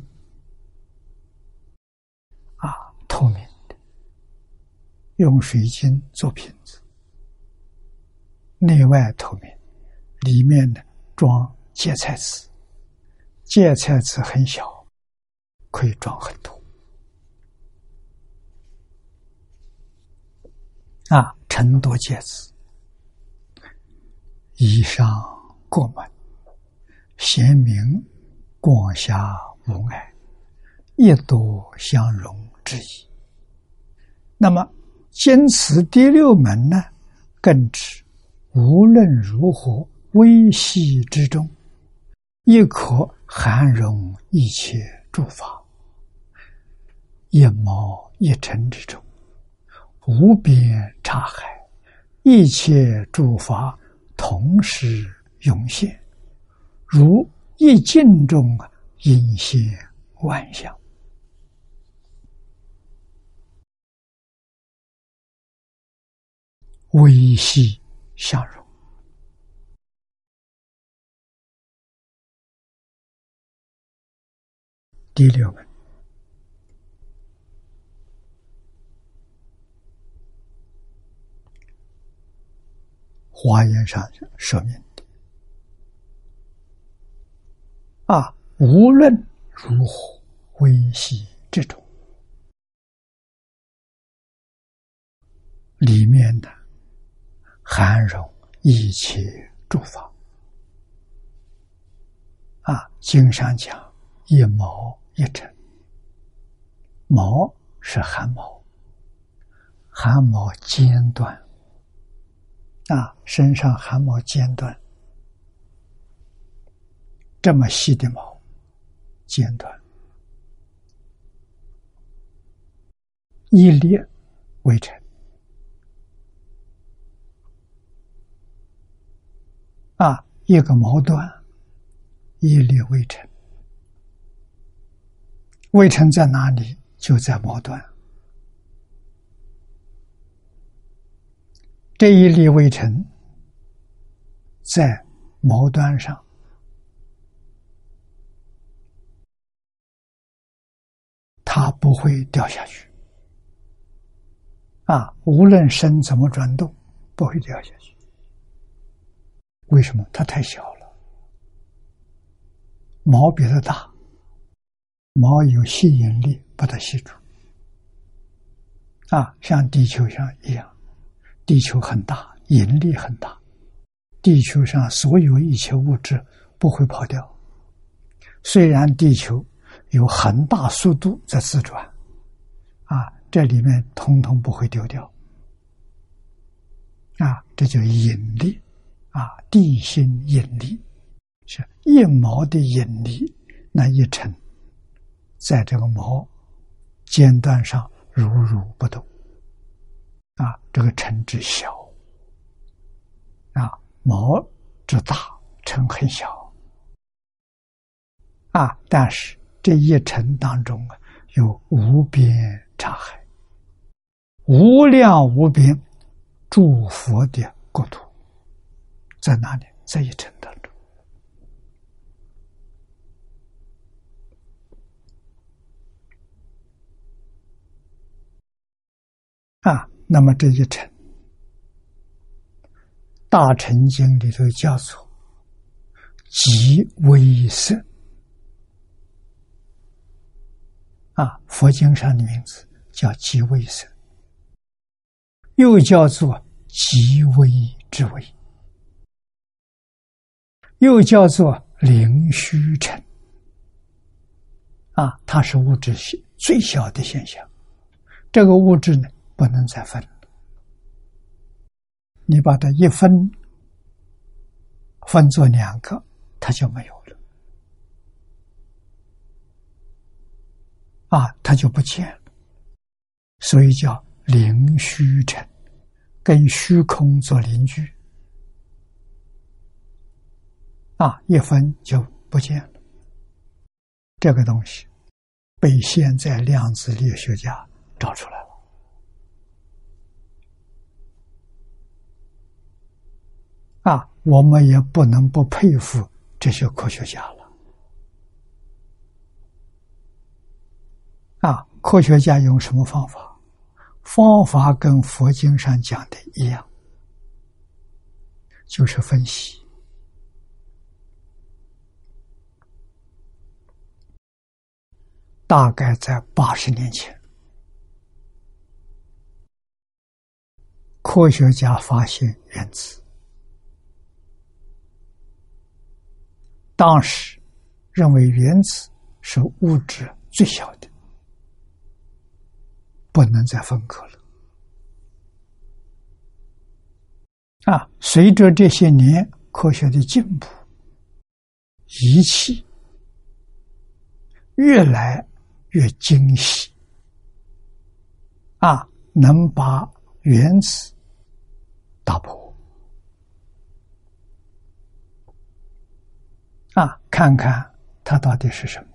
啊透明的，用水晶做瓶子，内外透明，里面呢装芥菜籽，芥菜籽很小，可以装很多。啊，成多芥子，以上过门，贤明广狭无碍，一多相融。之意。那么，坚持第六门呢？更指无论如何微细之中，亦可含容一切诸法；一毛一尘之中，无边刹海，一切诸法同时涌现，如一镜中啊隐现万象。微细相融。第六个，华严上说明的啊，无论如何微细这种里面的。含容一切诸法啊！经上讲一毛一尘，毛是汗毛，汗毛尖端啊，身上汗毛尖端，这么细的毛尖端，一列微尘。啊，一个毛端一力未成。未成在哪里？就在毛端。这一粒微尘，在末端上，它不会掉下去。啊，无论身怎么转动，不会掉下去。为什么？它太小了，毛比它大，毛有吸引力，把它吸住。啊，像地球上一样，地球很大，引力很大，地球上所有一切物质不会跑掉。虽然地球有很大速度在自转，啊。这里面通通不会丢掉，啊，这叫引力，啊，地心引力，是一毛的引力，那一尘，在这个毛尖端上如如不动，啊，这个尘之小，啊，毛之大，尘很小，啊，但是这一尘当中啊，有无边差海。无量无边诸佛的国土在哪里？在一尘当中啊。那么这一尘，大乘经里头叫做极微色啊，佛经上的名字叫极微色。又叫做极微之微，又叫做灵虚尘，啊，它是物质性最小的现象。这个物质呢，不能再分。你把它一分，分作两个，它就没有了，啊，它就不见了。所以叫。灵虚尘，跟虚空做邻居，啊，一分就不见了。这个东西被现在量子力学家找出来了，啊，我们也不能不佩服这些科学家了。啊，科学家用什么方法？方法跟佛经上讲的一样，就是分析。大概在八十年前，科学家发现原子，当时认为原子是物质最小的。不能再分割了啊！随着这些年科学的进步，仪器越来越精细啊，能把原子打破啊！看看它到底是什么。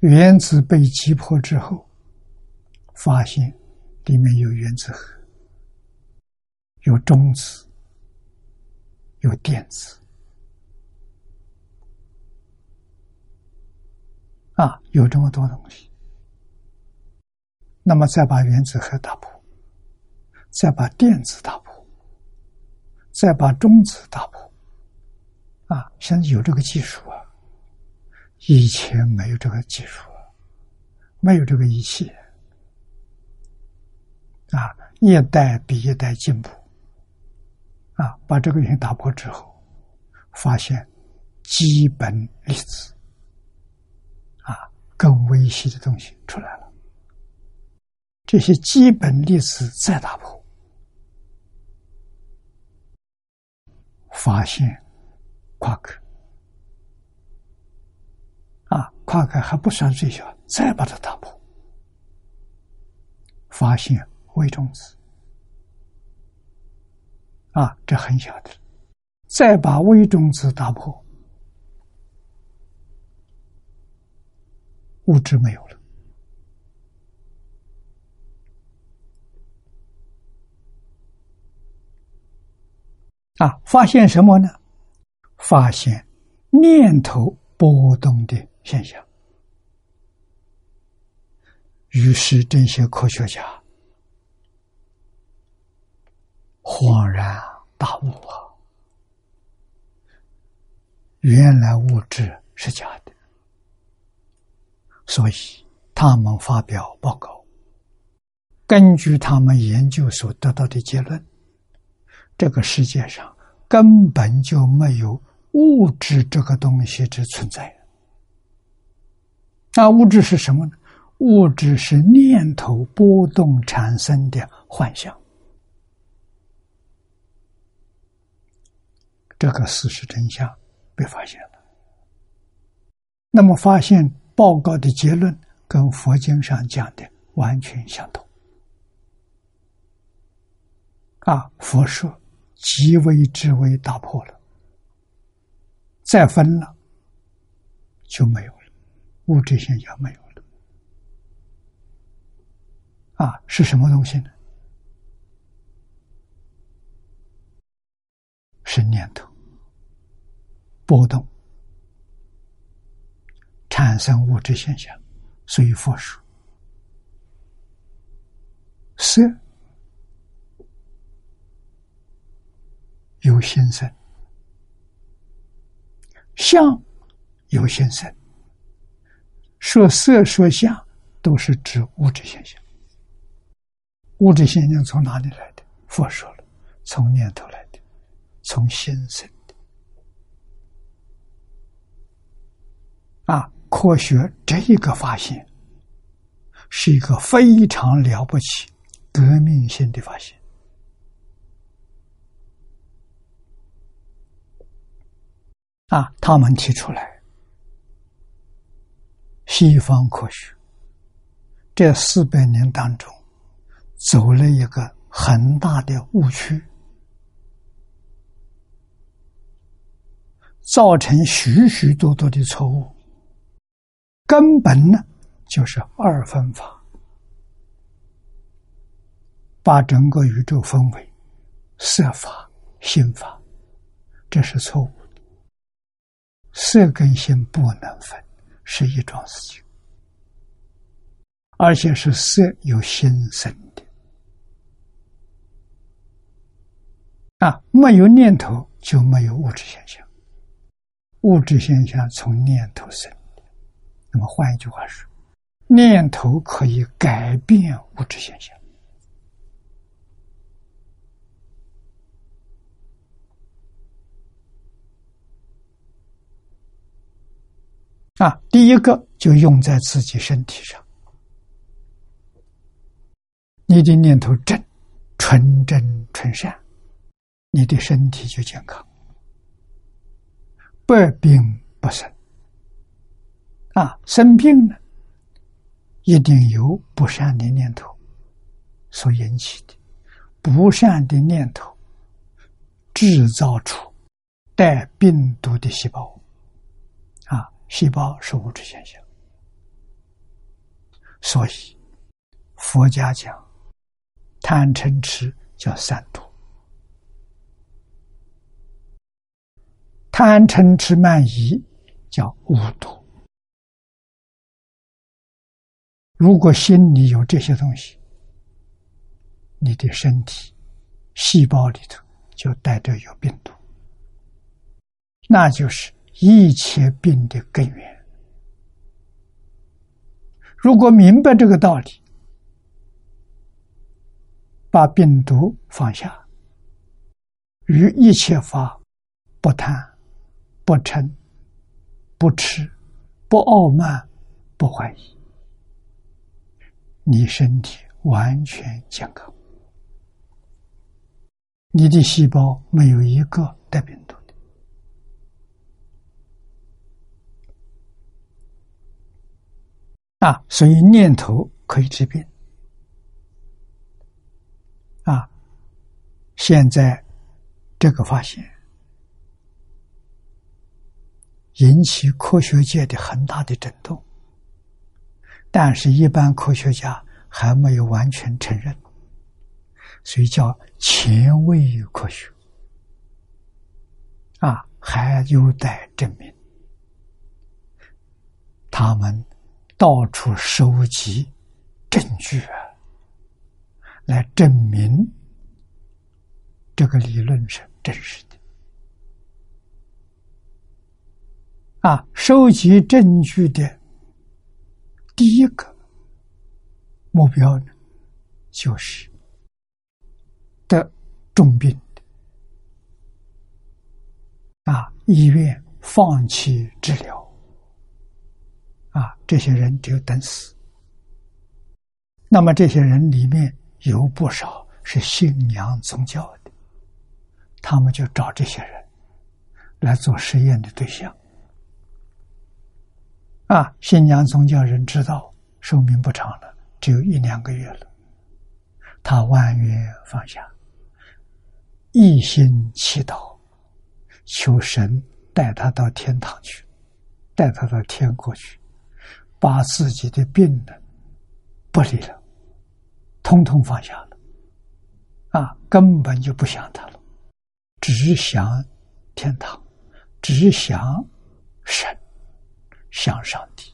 原子被击破之后，发现里面有原子核、有中子、有电子，啊，有这么多东西。那么再把原子核打破，再把电子打破，再把中子打破，啊，现在有这个技术啊。以前没有这个技术，没有这个仪器，啊，一代比一代进步，啊，把这个云打破之后，发现基本粒子，啊，更微细的东西出来了。这些基本粒子再打破，发现夸克。啊，夸克还不算最小，再把它打破，发现微中子。啊，这很小的，再把微中子打破，物质没有了。啊，发现什么呢？发现念头波动的现象。于是这些科学家恍然大悟啊！原来物质是假的，所以他们发表报告，根据他们研究所得到的结论。这个世界上根本就没有物质这个东西之存在。那物质是什么呢？物质是念头波动产生的幻象。这个事实真相被发现了。那么，发现报告的结论跟佛经上讲的完全相同。啊，佛说。极微之微打破了，再分了就没有了，物质现象没有了。啊，是什么东西呢？是念头波动产生物质现象，所以佛说色。有心生，相有心生。说色说相，都是指物质现象。物质现象从哪里来的？佛说了，从念头来的，从心生的。啊，科学这一个发现，是一个非常了不起、革命性的发现。啊，他们提出来，西方科学这四百年当中走了一个很大的误区，造成许许多多的错误。根本呢，就是二分法，把整个宇宙分为色法、心法，这是错误。色跟心不能分，是一桩事情，而且是色有心生的啊，没有念头就没有物质现象，物质现象从念头生的。那么换一句话说，念头可以改变物质现象。啊，第一个就用在自己身体上，你的念头正、纯真、纯善，你的身体就健康，百病不生。啊，生病呢，一定有不善的念头所引起的，不善的念头制造出带病毒的细胞。细胞是物质现象，所以佛家讲贪嗔痴叫三毒，贪嗔痴慢疑叫五毒。如果心里有这些东西，你的身体细胞里头就带着有病毒，那就是。一切病的根源，如果明白这个道理，把病毒放下，与一切法不贪、不嗔、不痴、不傲慢、不怀疑，你身体完全健康，你的细胞没有一个带病毒。啊，所以念头可以治病。啊，现在这个发现引起科学界的很大的震动，但是，一般科学家还没有完全承认，所以叫前卫科学，啊，还有待证明。他们到处收集证据啊，来证明这个理论是真实的。啊，收集证据的第一个目标呢，就是得重病的啊，医院放弃治疗。这些人只有等死。那么这些人里面有不少是信仰宗教的，他们就找这些人来做实验的对象。啊，信仰宗教人知道寿命不长了，只有一两个月了，他万愿放下，一心祈祷，求神带他到天堂去，带他到天国去。把自己的病呢不理了，通通放下了，啊，根本就不想他了，只想天堂，只想神，想上帝，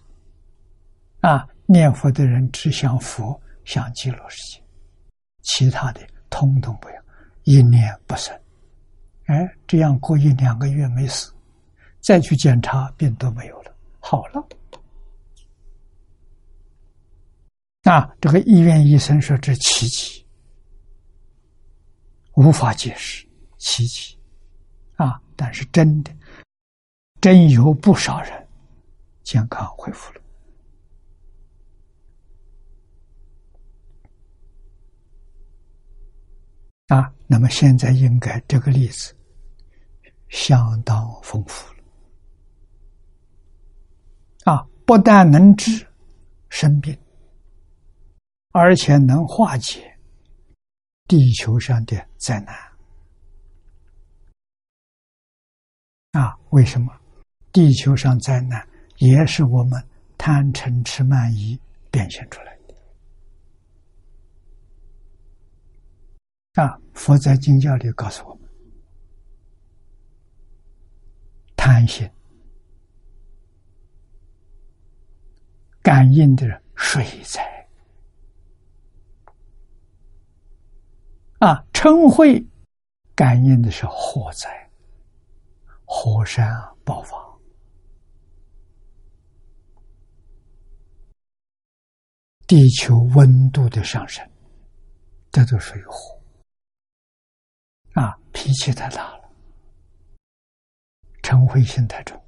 啊，念佛的人只想佛，想极乐世界，其他的通通不要，一念不生，哎，这样过一两个月没死，再去检查病都没有了，好了。啊，这个医院医生说这奇迹，无法解释奇迹，啊，但是真的，真有不少人健康恢复了，啊，那么现在应该这个例子相当丰富了，啊，不但能治生病。而且能化解地球上的灾难啊？为什么？地球上灾难也是我们贪嗔痴慢疑变现出来的啊！佛在经教里告诉我们：贪心、感应的水灾。啊，嗔恚感应的是火灾，火山爆发，地球温度的上升，这都属于火。啊，脾气太大了，嗔恚心太重，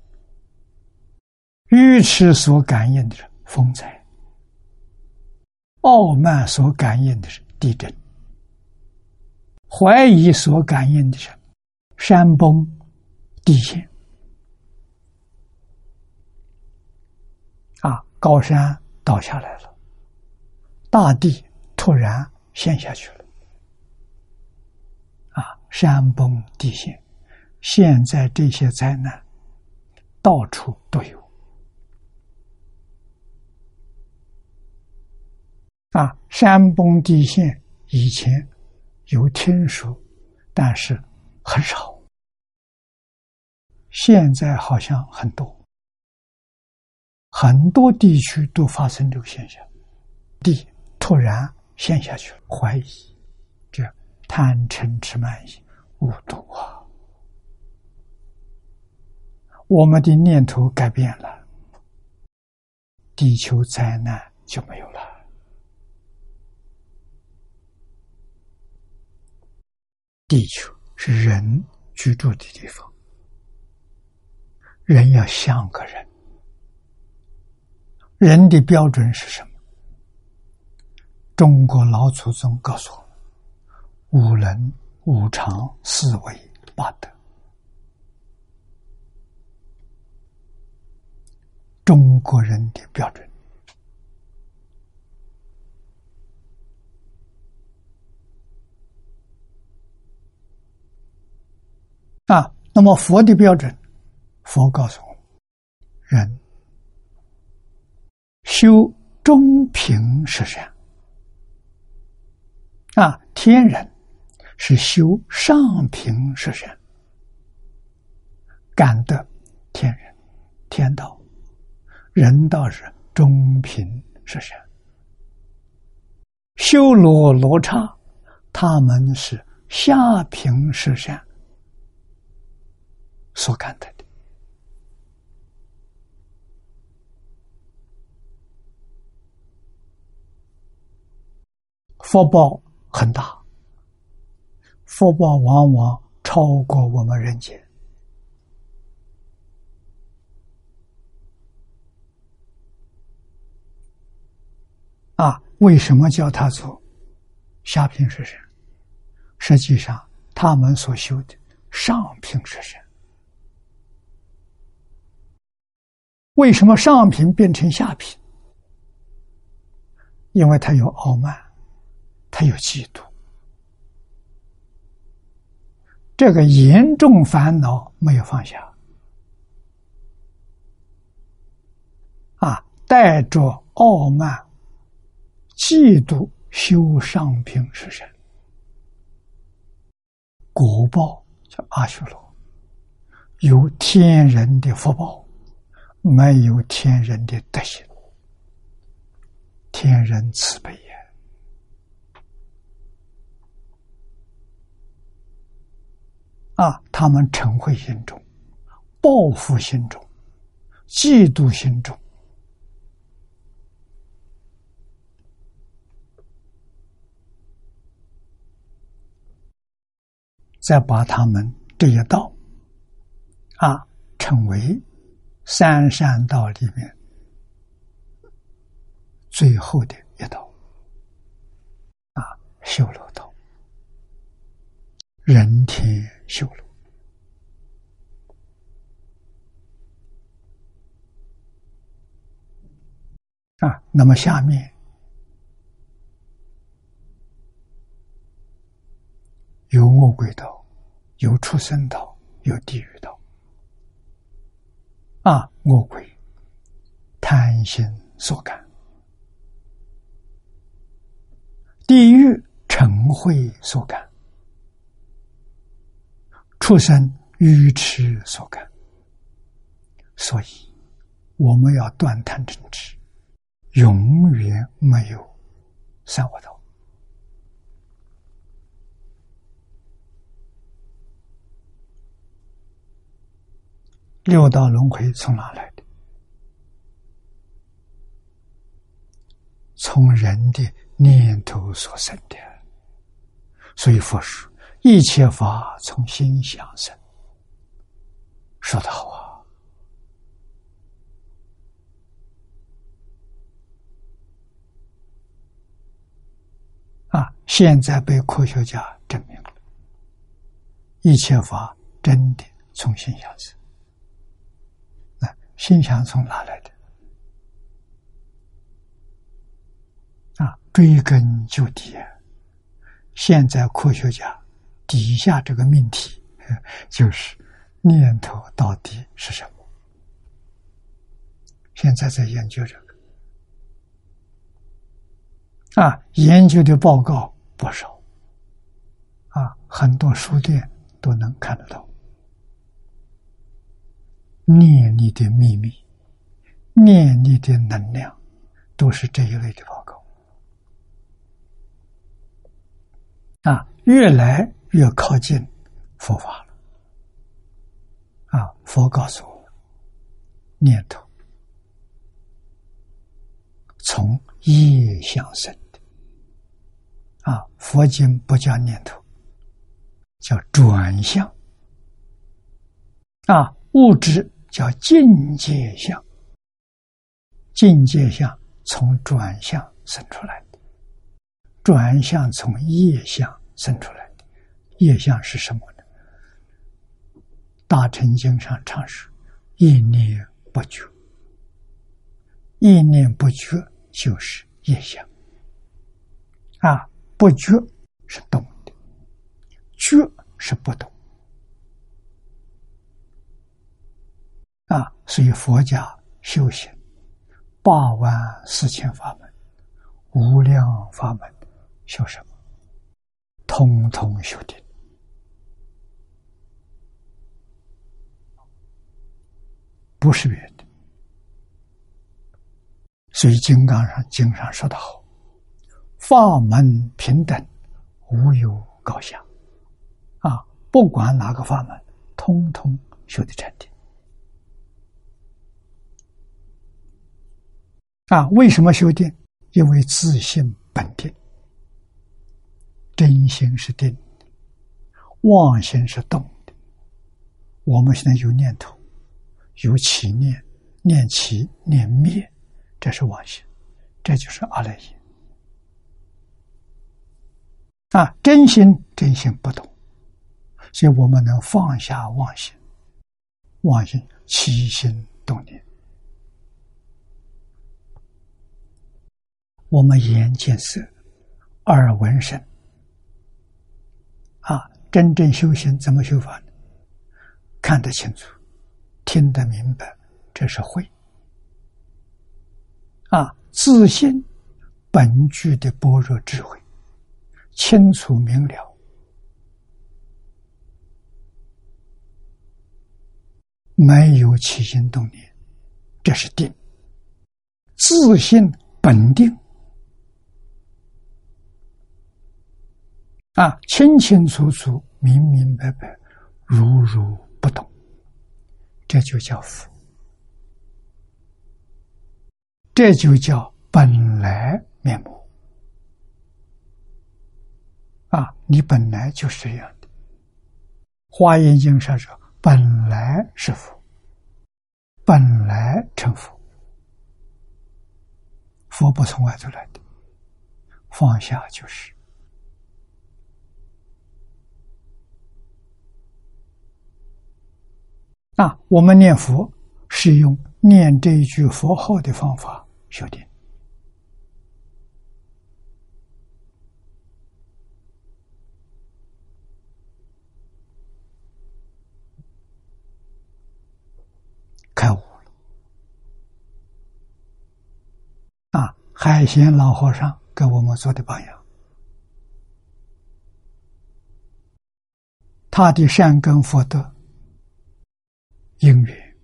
愚痴所感应的是风灾，傲慢所感应的是地震。怀疑所感应的是山崩、地陷。啊，高山倒下来了，大地突然陷下去了。啊，山崩地陷，现在这些灾难到处都有。啊，山崩地陷以前。有听说，但是很少。现在好像很多，很多地区都发生这个现象，地突然陷下去了。怀疑，这贪嗔痴慢疑无度啊！我们的念头改变了，地球灾难就没有了。地球是人居住的地方，人要像个人。人的标准是什么？中国老祖宗告诉我们：五伦、五常、四维、八德。中国人的标准。啊，那么佛的标准，佛告诉我们：人修中平实善啊，天人是修上平实善，感得天人天道，人道是中平实善，修罗罗刹，他们是下平实善所感得的。福报很大，福报往往超过我们人间。啊，为什么叫他做下品是神？实际上，他们所修的上品是神。为什么上品变成下品？因为他有傲慢。他有嫉妒，这个严重烦恼没有放下，啊，带着傲慢、嫉妒修上品是神，果报叫阿修罗，有天人的福报，没有天人的德行，天人慈悲也。啊，他们嗔恚心中，报复心中，嫉妒心中，再把他们这一道啊称为三善道里面最后的一道啊修罗道，人天。修罗啊，那么下面有恶鬼道，有畜生道，有地狱道。啊，恶鬼贪心所感，地狱嗔恚所感。畜生愚痴所感，所以我们要断贪嗔痴，永远没有三恶道。六道轮回从哪来的？从人的念头所生的。所以佛说。一切法从心想生，说的好啊！啊，现在被科学家证明了，一切法真的从心想生。心想从哪来的？啊，追根究底，现在科学家。底下这个命题 [laughs] 就是念头到底是什么？现在在研究这个啊，研究的报告不少啊，很多书店都能看得到。念力的秘密，念力的能量，都是这一类的报告啊，越来。越靠近佛法了，啊！佛告诉我，念头从业相生的，啊！佛经不叫念头，叫转向，啊！物质叫境界相，境界相从转向生出来的，转向从业相生出来的。业相是什么呢？大乘经上常说：“一念不觉，一念不觉就是业相。”啊，不觉是动的，觉是不动。啊，所以佛家修行八万四千法门，无量法门，修什么？通通修定，不是别的。所以《金刚》上经上说得好：“法门平等，无有高下。”啊，不管哪个法门，通通修的禅定。啊，为什么修定？因为自信本定，真心是定的，妄心是动的。我们现在有念头，有起念，念起念灭，这是妄心，这就是阿赖耶。啊，真心真心不动，所以我们能放下妄心，妄心起心动念。我们眼见色，耳闻声，啊，真正修行怎么修法呢？看得清楚，听得明白，这是慧。啊，自信本具的般若智慧，清楚明了，没有起心动念，这是定。自信本定。啊，清清楚楚、明明白白、如如不动，这就叫佛，这就叫本来面目。啊，你本来就是这样的。华严经上说：“本来是佛，本来成佛。佛不从外头来的，放下就是。”啊，我们念佛是用念这一句佛号的方法修定。开悟了。啊，海贤老和尚给我们做的榜样，他的善根福德。因缘，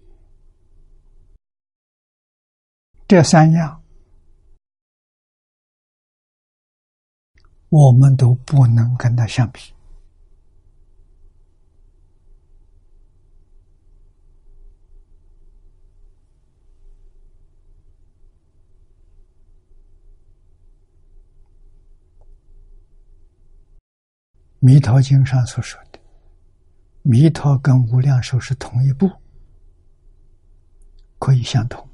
这三样我们都不能跟他相比。《弥陀经》上所说的，弥陀跟无量寿是同一部。可以相同。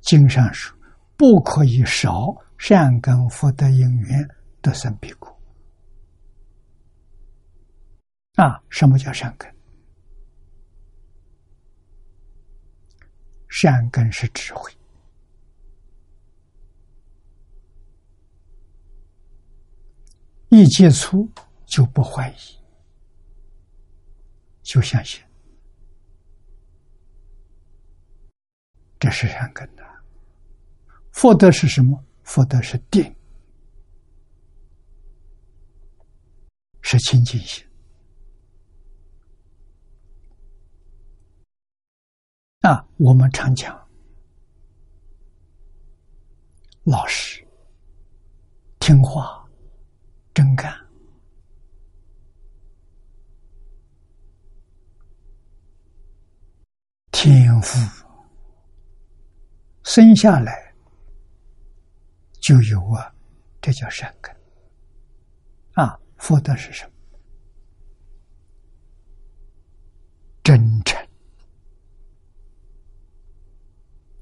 经上说，不可以少善根福德因缘得生彼国。啊，什么叫善根？善根是智慧，一接触就不怀疑，就相信。这是善根的，福德是什么？福德是定，是清净心。啊，我们常讲，老实、听话、真干、天赋。生下来就有啊，这叫善根啊。福德是什么？真诚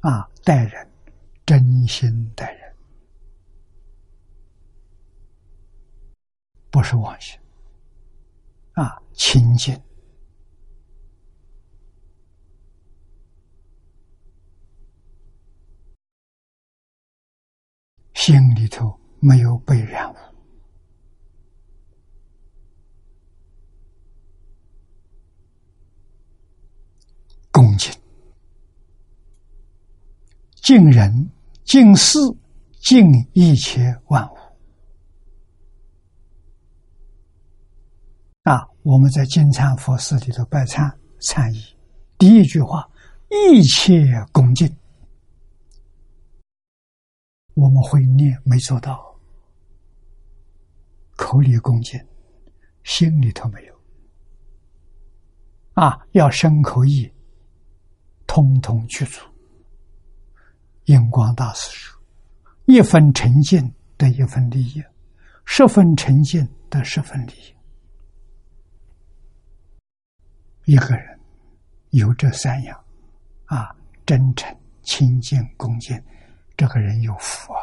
啊，待人真心待人，不是妄心啊，清净。心里头没有被染污，恭敬敬人、敬事、敬一切万物。啊，我们在金蝉佛寺里头拜忏忏仪，第一句话：一切恭敬。我们会念，没做到，口里恭敬，心里头没有。啊，要身口意通通去除。印光大师说：“一分诚信得一分利益，十分诚信得十分利益。”一个人有这三样，啊，真诚、清净、恭敬，这个人有福啊！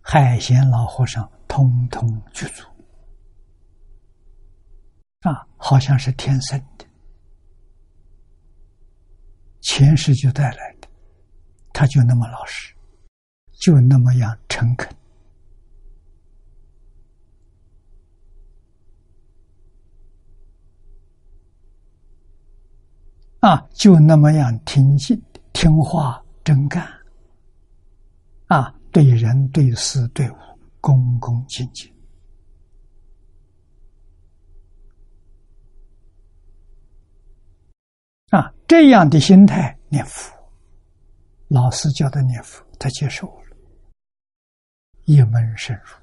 海贤老和尚通通具足，啊，好像是天生的，前世就带来的，他就那么老实，就那么样诚恳。啊，就那么样听信、听话、真干。啊，对人、对事、对物，恭恭敬敬。啊，这样的心态念佛，老师教的念佛，他接受了，一门深入。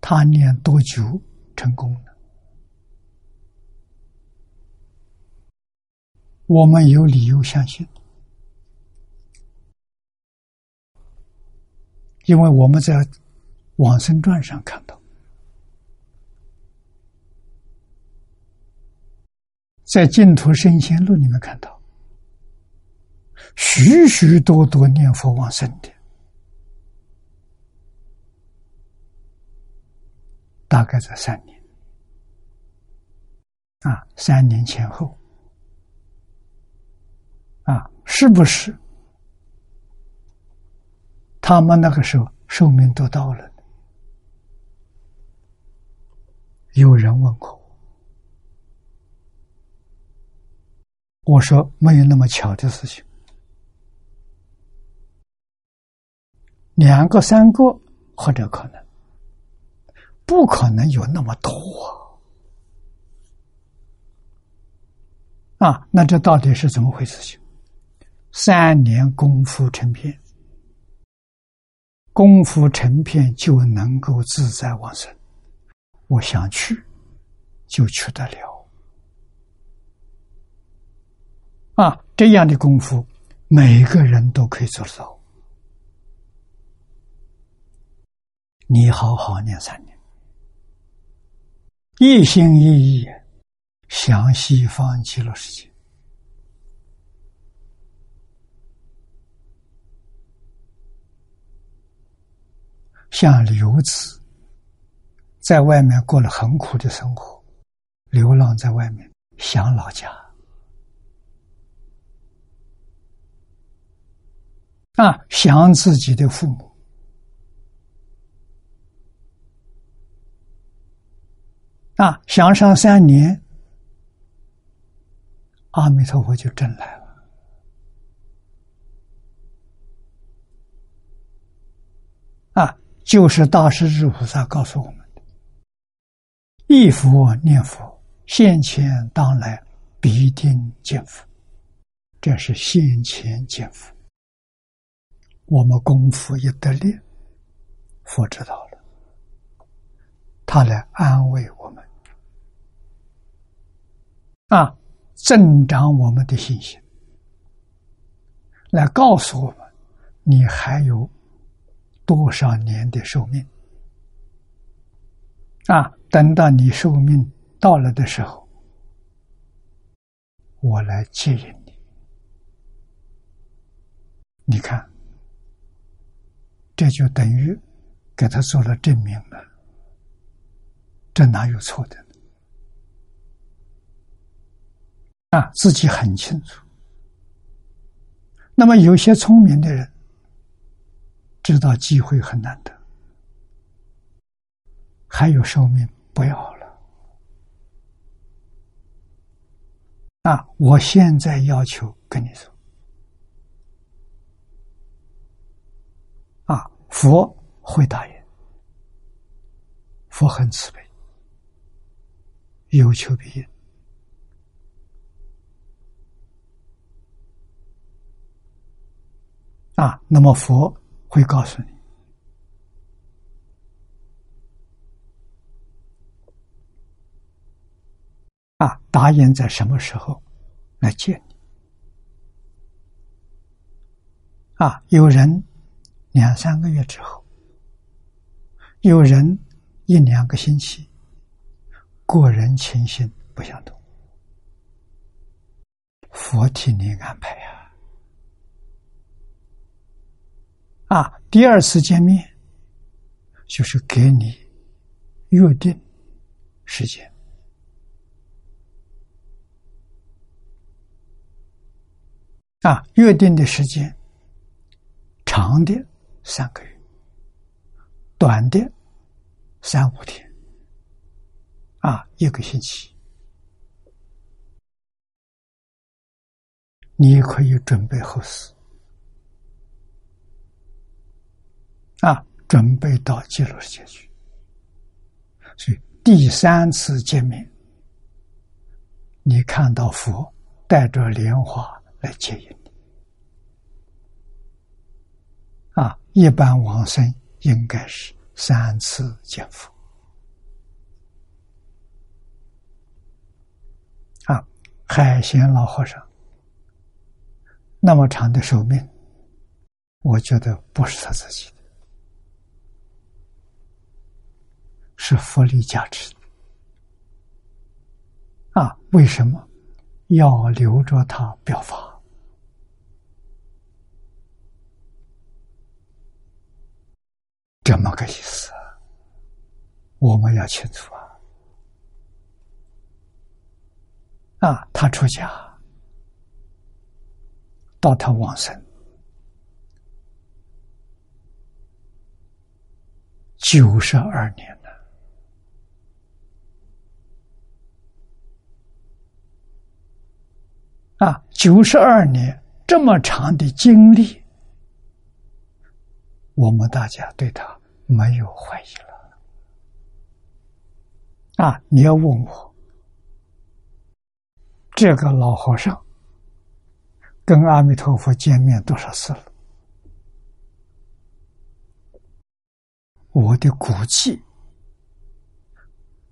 他念多久成功了？我们有理由相信，因为我们在《往生传》上看到，在《净土圣贤录》里面看到，许许多多念佛往生的，大概在三年，啊，三年前后。啊，是不是？他们那个时候寿命都到了。有人问过我，我说没有那么巧的事情，两个、三个或者可能，不可能有那么多啊！那这到底是怎么回事？情？三年功夫成片，功夫成片就能够自在往生。我想去，就去得了。啊，这样的功夫，每个人都可以做得到。你好好念三年，一心一意向西方极乐世界。像刘子，在外面过了很苦的生活，流浪在外面，想老家，啊，想自己的父母，啊，想上三年，阿弥陀佛就真来了。就是大势至菩萨告诉我们的：“一佛念佛，现前当来必定见佛。”这是现前见佛。我们功夫一得力，佛知道了，他来安慰我们，啊，增长我们的信心，来告诉我们，你还有。多少年的寿命啊！等到你寿命到了的时候，我来接引你。你看，这就等于给他做了证明了，这哪有错的？啊，自己很清楚。那么有些聪明的人。知道机会很难得。还有寿命不要了。那我现在要求跟你说。啊，佛会答应。佛很慈悲。有求必应。啊，那么佛。会告诉你，啊，答应在什么时候来见你？啊，有人两三个月之后，有人一两个星期，个人情形不相同，佛替你安排呀。啊，啊第二次见面就是给你约定时间啊，约定的时间长的三个月，短的三五天，啊，一个星期，你可以准备后事。啊，准备到极乐世界去，所以第三次见面，你看到佛带着莲花来接引你。啊，一般往生应该是三次见佛。啊，海贤老和尚那么长的寿命，我觉得不是他自己。是福利价值啊？为什么要留着它表法？这么个意思，我们要清楚啊！啊，他出家到他往生九十二年。啊，九十二年这么长的经历，我们大家对他没有怀疑了。啊，你要问我，这个老和尚跟阿弥陀佛见面多少次了？我的估计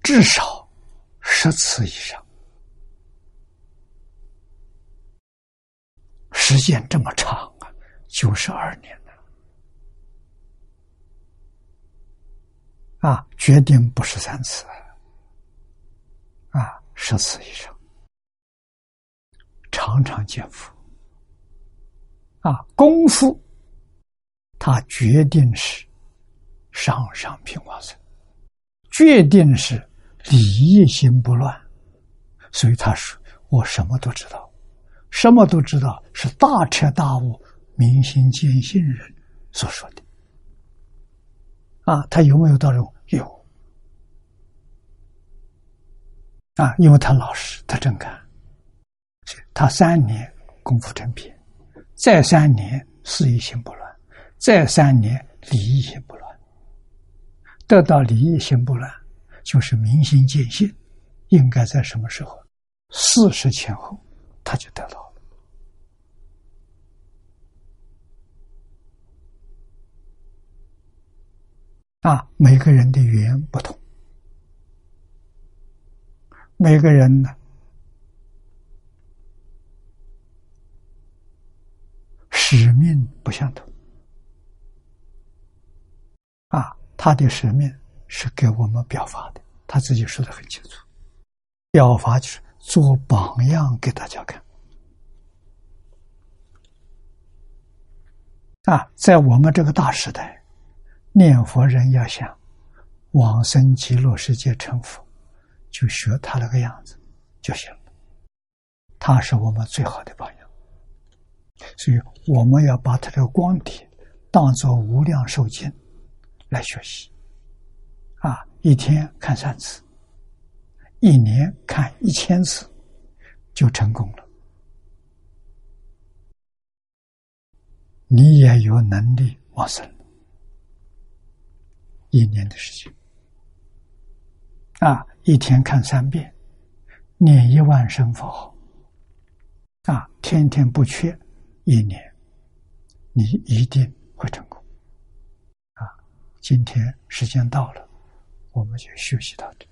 至少十次以上。时间这么长啊，九十二年了啊！决定不是三次啊，十次以上，常常见佛啊。功夫，他决定是上上品往生，决定是理业心不乱，所以他说：“我什么都知道。”什么都知道，是大彻大悟、明心见性人所说的。啊，他有没有到这种？有。啊，因为他老实，他真干。他三年功夫成片，再三年事业心不乱，再三年理义心不乱。得到理义心不乱，就是明心见性。应该在什么时候？四十前后，他就得到了。啊，每个人的缘不同，每个人呢使命不相同。啊，他的使命是给我们表法的，他自己说的很清楚，表法就是做榜样给大家看。啊，在我们这个大时代。念佛人要想往生极乐世界成佛，就学他那个样子就行了。他是我们最好的榜样，所以我们要把他这个光体当做无量寿经来学习。啊，一天看三次，一年看一千次，就成功了。你也有能力往生，一年的时间啊，一天看三遍，念一万声佛号啊，天天不缺，一年你一定会成功啊！今天时间到了，我们就休息到这。